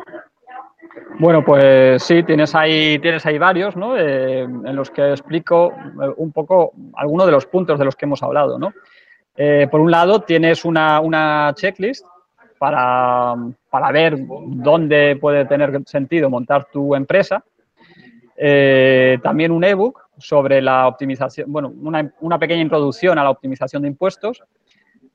Bueno, pues sí, tienes ahí, tienes ahí varios, ¿no? Eh, en los que explico eh, un poco algunos de los puntos de los que hemos hablado, ¿no? Eh, por un lado, tienes una, checklist para, ver dónde puede tener sentido montar tu empresa. también un ebook sobre la optimización, bueno, una, una, pequeña introducción a la optimización de impuestos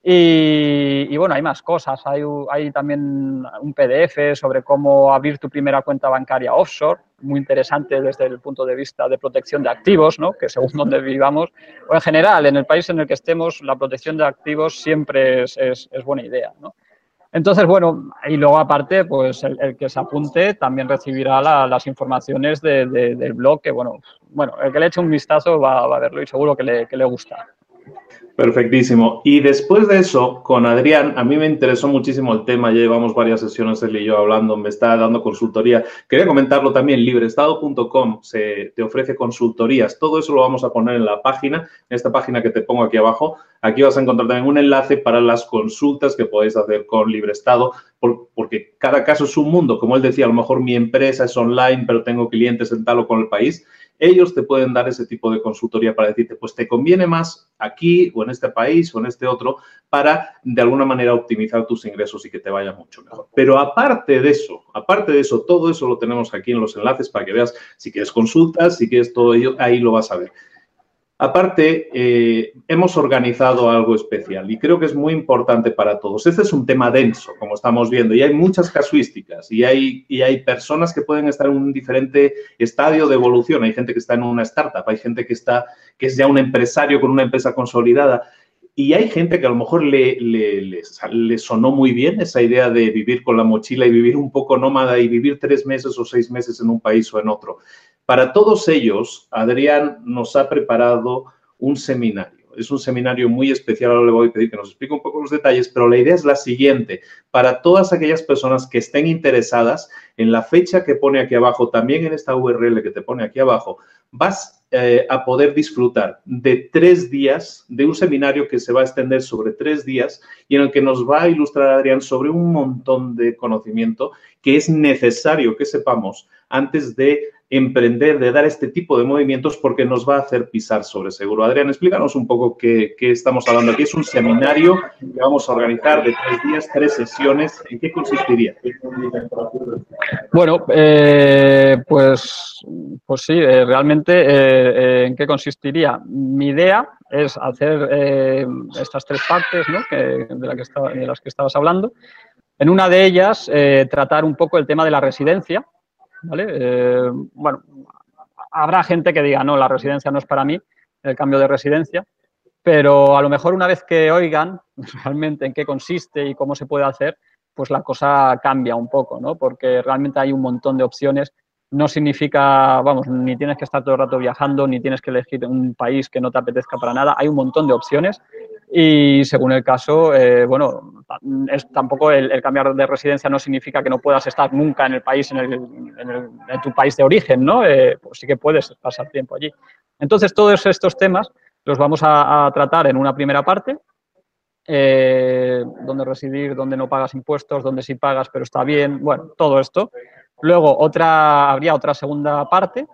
y, bueno, hay más cosas. Hay, hay, también un PDF sobre cómo abrir tu primera cuenta bancaria offshore, muy interesante desde el punto de vista de protección de activos, ¿no? que según donde vivamos, o en general, en el país en el que estemos, la protección de activos siempre es, es, buena idea. ¿no? Entonces, bueno, y luego aparte, pues el, que se apunte también recibirá las informaciones del blog, que bueno, bueno, el que le eche un vistazo va, va a verlo y seguro que le gusta. Perfectísimo. Y después de eso, con Adrián, a mí me interesó muchísimo el tema, ya llevamos varias sesiones él y yo hablando, me está dando consultoría. Quería comentarlo también, libreestado.com se te ofrece consultorías, todo eso lo vamos a poner en la página, en esta página que te pongo aquí abajo. Aquí vas a encontrar también un enlace para las consultas que podéis hacer con Librestado, porque cada caso es un mundo. Como él decía, a lo mejor mi empresa es online, pero tengo clientes en tal o con el país ellos te pueden dar ese tipo de consultoría para decirte, pues te conviene más aquí o en este país o en este otro para de alguna manera optimizar tus ingresos y que te vaya mucho mejor. Pero aparte de eso, aparte de eso, todo eso lo tenemos aquí en los enlaces para que veas si quieres consultas, si quieres todo ello, ahí lo vas a ver. Aparte, eh, hemos organizado algo especial y creo que es muy importante para todos. Este es un tema denso, como estamos viendo, y hay muchas casuísticas y hay, y hay personas que pueden estar en un diferente estadio de evolución. Hay gente que está en una startup, hay gente que, está, que es ya un empresario con una empresa consolidada y hay gente que a lo mejor le, le, le, sonó muy bien esa idea de vivir con la mochila y vivir un poco nómada y vivir tres meses o seis meses en un país o en otro. Para todos ellos, Adrián nos ha preparado un seminario. Es un seminario muy especial, ahora le voy a pedir que nos explique un poco los detalles, pero la idea es la siguiente. Para todas aquellas personas que estén interesadas, en la fecha que pone aquí abajo, también en esta URL que te pone aquí abajo, vas eh, a poder disfrutar de tres días, de un seminario que se va a extender sobre tres días y en el que nos va a ilustrar Adrián sobre un montón de conocimiento que es necesario que sepamos antes de emprender, de dar este tipo de movimientos porque nos va a hacer pisar sobre seguro. Adrián, explícanos un poco qué, estamos hablando aquí. Es un seminario que vamos a organizar de tres días, tres sesiones. ¿En qué consistiría? Bueno, eh, pues, pues sí, eh, realmente, eh, ¿en qué consistiría? Mi idea es hacer estas tres partes ¿no? de las que estabas hablando. En una de ellas, tratar un poco el tema de la residencia, ¿vale? Eh, bueno, habrá gente que diga, no, la residencia no es para mí, el cambio de residencia, pero a lo mejor una vez que oigan realmente en qué consiste y cómo se puede hacer, pues la cosa cambia un poco, ¿no? Porque realmente hay un montón de opciones. No significa, vamos, ni tienes que estar todo el rato viajando, ni tienes que elegir un país que no te apetezca para nada. Hay un montón de opciones y según el caso, eh, bueno, es, tampoco el, cambiar de residencia no significa que no puedas estar nunca en el país, en, el, en, tu país de origen, ¿no? Eh, pues sí que puedes pasar tiempo allí. Entonces, todos estos temas los vamos a, tratar en una primera parte, eh, dónde residir, dónde no pagas impuestos, dónde sí pagas, pero está bien, bueno, todo esto. Luego, otra, habría otra segunda parte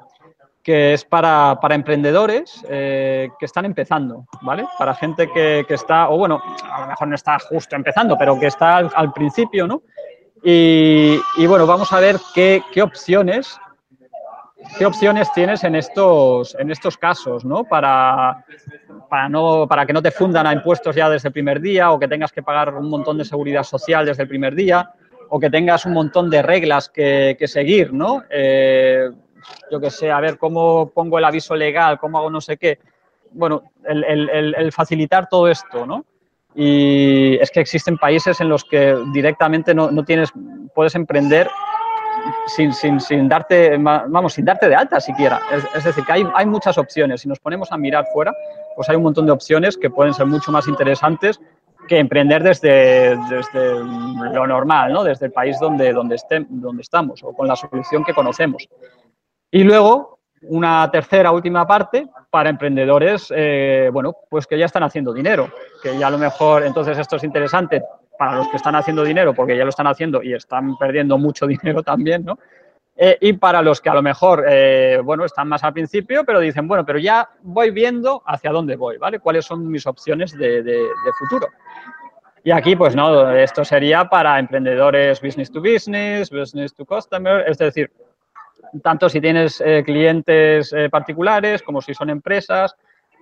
que es para, emprendedores eh, que están empezando, ¿vale? Para gente que, está, o bueno, a lo mejor no está justo empezando, pero que está al, principio, ¿no? Y, bueno, vamos a ver qué, opciones qué opciones tienes en estos, en estos casos, ¿no? Para, para, no, para que no te fundan a impuestos ya desde el primer día o que tengas que pagar un montón de seguridad social desde el primer día o que tengas un montón de reglas que, seguir, ¿no? Eh, yo qué sé, a ver cómo pongo el aviso legal, cómo hago no sé qué. Bueno, el, facilitar todo esto, ¿no? Y es que existen países en los que directamente no, tienes, puedes emprender sin, sin, sin, darte, vamos, sin darte de alta siquiera. Es, decir, que hay, hay, muchas opciones. Si nos ponemos a mirar fuera, pues hay un montón de opciones que pueden ser mucho más interesantes que emprender desde, desde lo normal, ¿no? Desde el país donde, donde, esté, donde estamos o con la solución que conocemos. Y luego, una tercera, última parte para emprendedores, eh, bueno, pues que ya están haciendo dinero, que ya a lo mejor, entonces esto es interesante para los que están haciendo dinero, porque ya lo están haciendo y están perdiendo mucho dinero también, ¿no? Eh, y para los que a lo mejor, eh, bueno, están más al principio, pero dicen, bueno, pero ya voy viendo hacia dónde voy, ¿vale? ¿Cuáles son mis opciones de, de futuro? Y aquí, pues no, esto sería para emprendedores business to business, business to customer, es decir, tanto si tienes eh, clientes eh, particulares como si son empresas.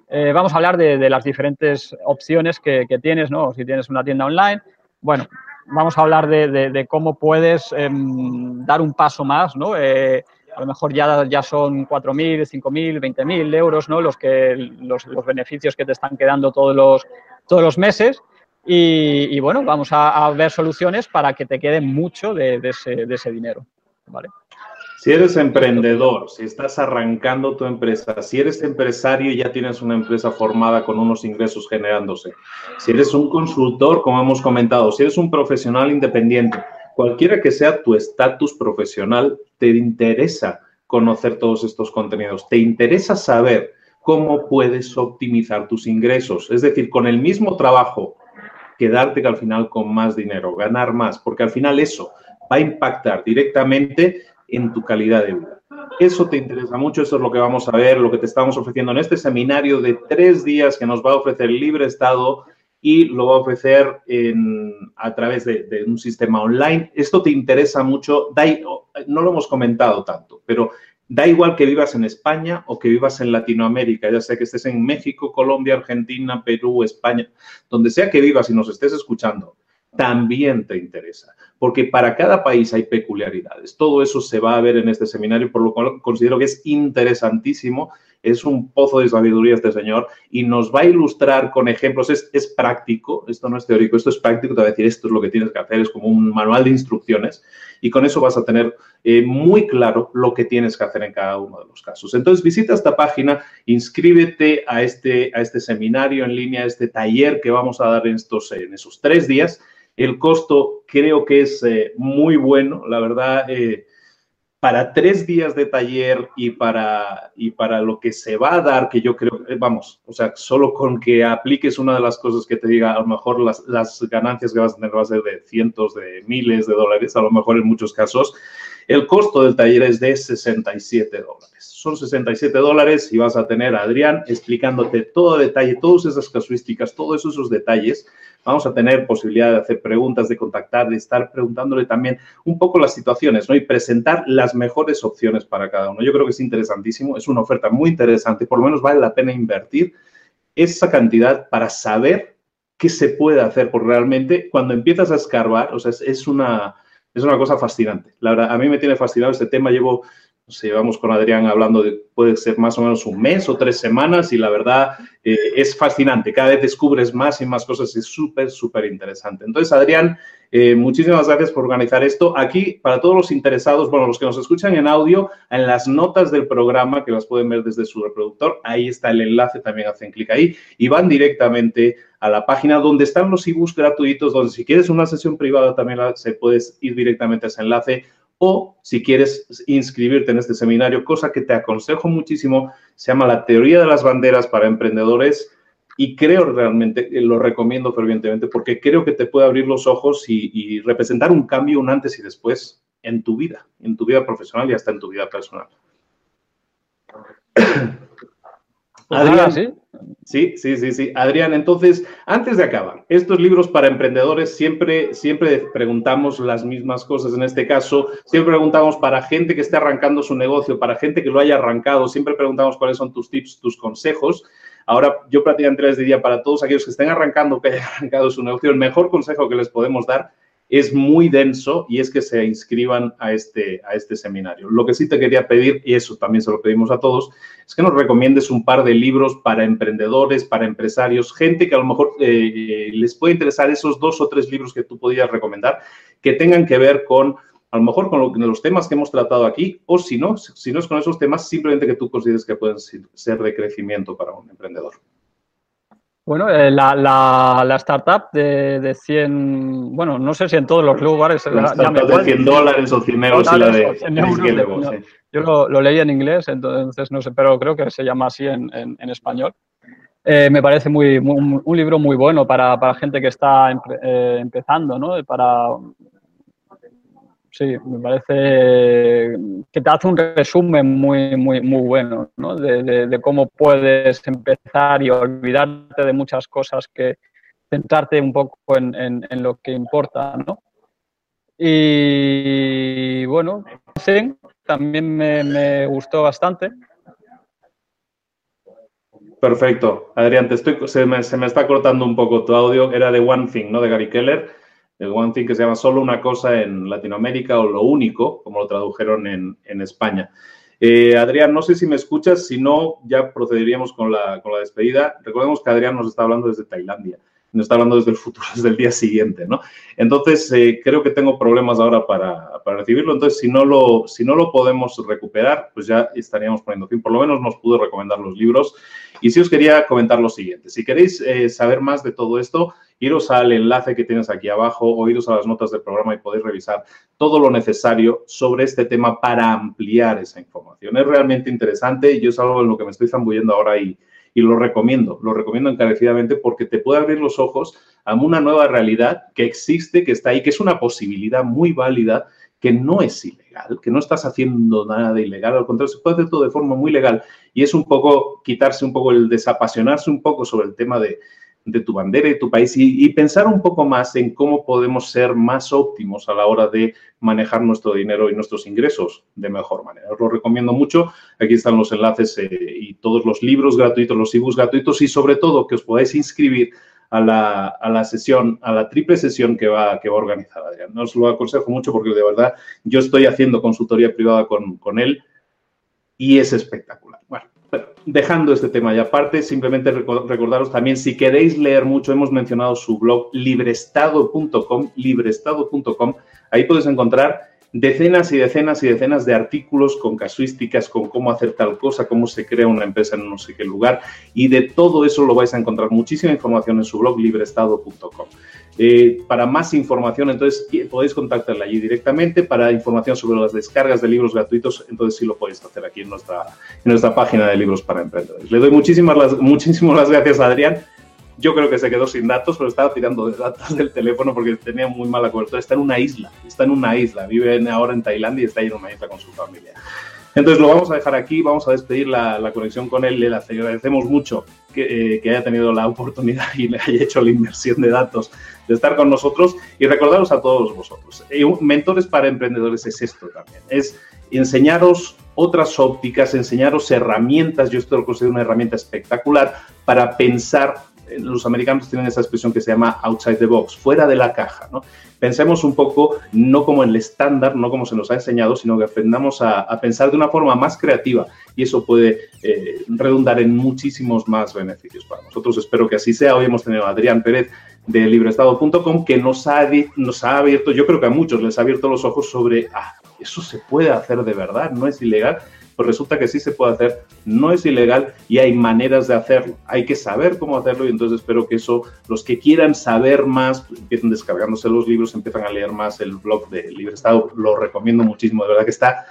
Eh, vamos a hablar de, las diferentes opciones que, tienes, ¿no? Si tienes una tienda online, bueno, vamos a hablar de, cómo puedes em, dar un paso más, ¿no? a lo mejor ya, ya son 4.000, 5.000, 20.000 euros, ¿no? Los, que, los, beneficios que te están quedando todos los, todos los meses. Y, bueno, vamos a, ver soluciones para que te quede mucho de, ese, de ese dinero, ¿vale? Si eres emprendedor, si estás arrancando tu empresa, si eres empresario y ya tienes una empresa formada con unos ingresos generándose, si eres un consultor, como hemos comentado, si eres un profesional independiente, cualquiera que sea tu estatus profesional, te interesa conocer todos estos contenidos, te interesa saber cómo puedes optimizar tus ingresos, es decir, con el mismo trabajo, quedarte al final con más dinero, ganar más, porque al final eso va a impactar directamente en tu calidad de vida. Eso te interesa mucho, eso es lo que vamos a ver, lo que te estamos ofreciendo en este seminario de tres días que nos va a ofrecer Libre Estado y lo va a ofrecer a través de, un sistema online. Esto te interesa mucho, no lo hemos comentado tanto, pero da igual que vivas en España o que vivas en Latinoamérica, ya sea que estés en México, Colombia, Argentina, Perú, España, donde sea que vivas y nos estés escuchando también te interesa, porque para cada país hay peculiaridades. Todo eso se va a ver en este seminario, por lo cual considero que es interesantísimo. Es un pozo de sabiduría este señor y nos va a ilustrar con ejemplos. Es, práctico, esto no es teórico, esto es práctico. Te va a decir, esto es lo que tienes que hacer, es como un manual de instrucciones y con eso vas a tener eh, muy claro lo que tienes que hacer en cada uno de los casos. Entonces, visita esta página, inscríbete a este, a este seminario en línea, a este taller que vamos a dar en, estos, en esos tres días el costo creo que es eh, muy bueno, la verdad. Eh, para tres días de taller y para, y para lo que se va a dar, que yo creo, eh, vamos, o sea, solo con que apliques una de las cosas que te diga, a lo mejor las, las ganancias que vas a tener va a ser de cientos de miles de dólares, a lo mejor en muchos casos, el costo del taller es de 67 dólares. Son 67 dólares y vas a tener a Adrián explicándote todo detalle, todas esas casuísticas, todos esos detalles. Vamos a tener posibilidad de hacer preguntas, de contactar, de estar preguntándole también un poco las situaciones, ¿no? Y presentar las mejores opciones para cada uno. Yo creo que es interesantísimo, es una oferta muy interesante, por lo menos vale la pena invertir esa cantidad para saber qué se puede hacer, porque realmente cuando empiezas a escarbar, o sea, es una es una cosa fascinante. La verdad, a mí me tiene fascinado este tema. Llevo, sé, llevamos con Adrián hablando de, puede ser más o menos un mes o tres semanas y la verdad eh, es fascinante. Cada vez descubres más y más cosas. Es súper, súper interesante. Entonces, Adrián, eh, muchísimas gracias por organizar esto. Aquí, para todos los interesados, bueno, los que nos escuchan en audio, en las notas del programa, que las pueden ver desde su reproductor, ahí está el enlace, también hacen clic ahí y van directamente a la página donde están los ebooks gratuitos, donde si quieres una sesión privada también se puedes ir directamente a ese enlace o si quieres inscribirte en este seminario, cosa que te aconsejo muchísimo, se llama la teoría de las banderas para emprendedores y creo realmente, eh, lo recomiendo fervientemente porque creo que te puede abrir los ojos y, representar un cambio, un antes y después en tu vida, en tu vida profesional y hasta en tu vida personal. Adrián, ¿sí? Sí, sí, sí, sí. Adrián, entonces, antes de acabar, estos libros para emprendedores siempre, siempre preguntamos las mismas cosas. En este caso, siempre preguntamos para gente que esté arrancando su negocio, para gente que lo haya arrancado, siempre preguntamos cuáles son tus tips, tus consejos. Ahora, yo prácticamente les diría para todos aquellos que estén arrancando, que hayan arrancado su negocio, el mejor consejo que les podemos dar es muy denso y es que se inscriban a este, a este seminario. Lo que sí te quería pedir, y eso también se lo pedimos a todos, es que nos recomiendes un par de libros para emprendedores, para empresarios, gente que a lo mejor eh, les puede interesar esos dos o tres libros que tú podías recomendar, que tengan que ver con, a lo mejor con, los temas que hemos tratado aquí, o si no, si no es con esos temas, simplemente que tú consideres que pueden ser de crecimiento para un emprendedor. Bueno, eh, la, la, startup de, de, 100, bueno, no sé si en todos los lugares. La startup de 100 dólares o 100 euros y la de, Yo lo, leí en inglés, entonces no sé, pero creo que se llama así en, en, español. Eh, me parece muy, un libro muy bueno para, para gente que está eh, empezando, ¿no? Para sí, me parece que te hace un resumen muy, muy, muy bueno ¿no? de, cómo puedes empezar y olvidarte de muchas cosas que centrarte un poco en, lo que importa, ¿no? Y bueno, también me, gustó bastante. Perfecto. Adrián, te estoy, se, me, se me está cortando un poco tu audio. Era de One Thing, ¿no? De Gary Keller el One Thing que se llama Solo una cosa en Latinoamérica o Lo único, como lo tradujeron en, España. Eh, Adrián, no sé si me escuchas, si no, ya procederíamos con la, con la despedida. Recordemos que Adrián nos está hablando desde Tailandia, nos está hablando desde el futuro, desde el día siguiente, ¿no? Entonces, eh, creo que tengo problemas ahora para, para, recibirlo, entonces, si no, lo, si no lo podemos recuperar, pues ya estaríamos poniendo fin. Por lo menos nos pudo recomendar los libros. Y si os quería comentar lo siguiente, si queréis eh, saber más de todo esto, iros al enlace que tienes aquí abajo o iros a las notas del programa y podéis revisar todo lo necesario sobre este tema para ampliar esa información. Es realmente interesante y yo es algo en lo que me estoy zambullendo ahora y, y lo recomiendo, lo recomiendo encarecidamente porque te puede abrir los ojos a una nueva realidad que existe, que está ahí, que es una posibilidad muy válida que no es ilegal, que no estás haciendo nada de ilegal, al contrario, se puede hacer todo de forma muy legal y es un poco quitarse un poco el desapasionarse un poco sobre el tema de, de tu bandera y tu país y, pensar un poco más en cómo podemos ser más óptimos a la hora de manejar nuestro dinero y nuestros ingresos de mejor manera. Os lo recomiendo mucho. Aquí están los enlaces eh, y todos los libros gratuitos, los ebooks gratuitos y sobre todo que os podáis inscribir a la, a la, sesión, a la triple sesión que va, que va a organizar Adrián. Os lo aconsejo mucho porque de verdad yo estoy haciendo consultoría privada con, con él y es espectacular. Bueno, dejando este tema. Y aparte, simplemente recordaros también, si queréis leer mucho, hemos mencionado su blog librestado.com, librestado.com, ahí podéis encontrar decenas y decenas y decenas de artículos con casuísticas, con cómo hacer tal cosa, cómo se crea una empresa en no sé qué lugar, y de todo eso lo vais a encontrar muchísima información en su blog librestado.com. Eh, para más información, entonces podéis contactarla allí directamente. Para información sobre las descargas de libros gratuitos, entonces sí lo podéis hacer aquí en nuestra, en nuestra página de libros para emprendedores. Le doy muchísimas muchísimas gracias a Adrián. Yo creo que se quedó sin datos, pero estaba tirando de datos del teléfono porque tenía muy mala cobertura. Está en una isla, está en una isla. Vive ahora en Tailandia y está ahí en una isla con su familia. Entonces lo vamos a dejar aquí, vamos a despedir la, conexión con él. Le agradecemos mucho eh, que, haya tenido la oportunidad y le haya hecho la inversión de datos de estar con nosotros y recordaros a todos vosotros. Eh, mentores para emprendedores es esto también, es enseñaros otras ópticas, enseñaros herramientas. Yo esto lo considero una herramienta espectacular para pensar los americanos tienen esa expresión que se llama outside the box, fuera de la caja. ¿no? Pensemos un poco no como en el estándar, no como se nos ha enseñado, sino que aprendamos a, pensar de una forma más creativa y eso puede eh, redundar en muchísimos más beneficios para nosotros. Espero que así sea. Hoy hemos tenido a Adrián Pérez de libreestado.com que nos ha, nos ha abierto, yo creo que a muchos les ha abierto los ojos sobre, ah, eso se puede hacer de verdad, no es ilegal pues resulta que sí se puede hacer, no es ilegal y hay maneras de hacerlo. Hay que saber cómo hacerlo y entonces espero que eso, los que quieran saber más, pues, empiecen descargándose los libros, empiezan a leer más el blog de Libre Estado, lo recomiendo muchísimo, de verdad que está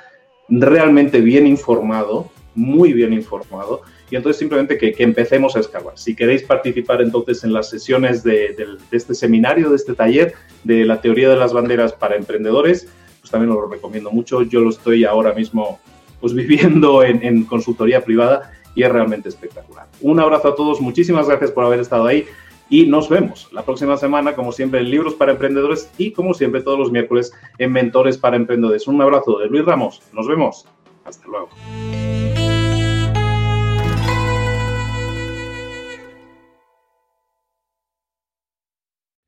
realmente bien informado, muy bien informado. Y entonces simplemente que, empecemos a escalar. Si queréis participar entonces en las sesiones de, de, este seminario, de este taller de la teoría de las banderas para emprendedores, pues también os lo recomiendo mucho. Yo lo estoy ahora mismo pues viviendo en, en consultoría privada y es realmente espectacular. Un abrazo a todos, muchísimas gracias por haber estado ahí y nos vemos la próxima semana, como siempre, en Libros para Emprendedores y como siempre todos los miércoles en Mentores para Emprendedores. Un abrazo de Luis Ramos, nos vemos, hasta luego.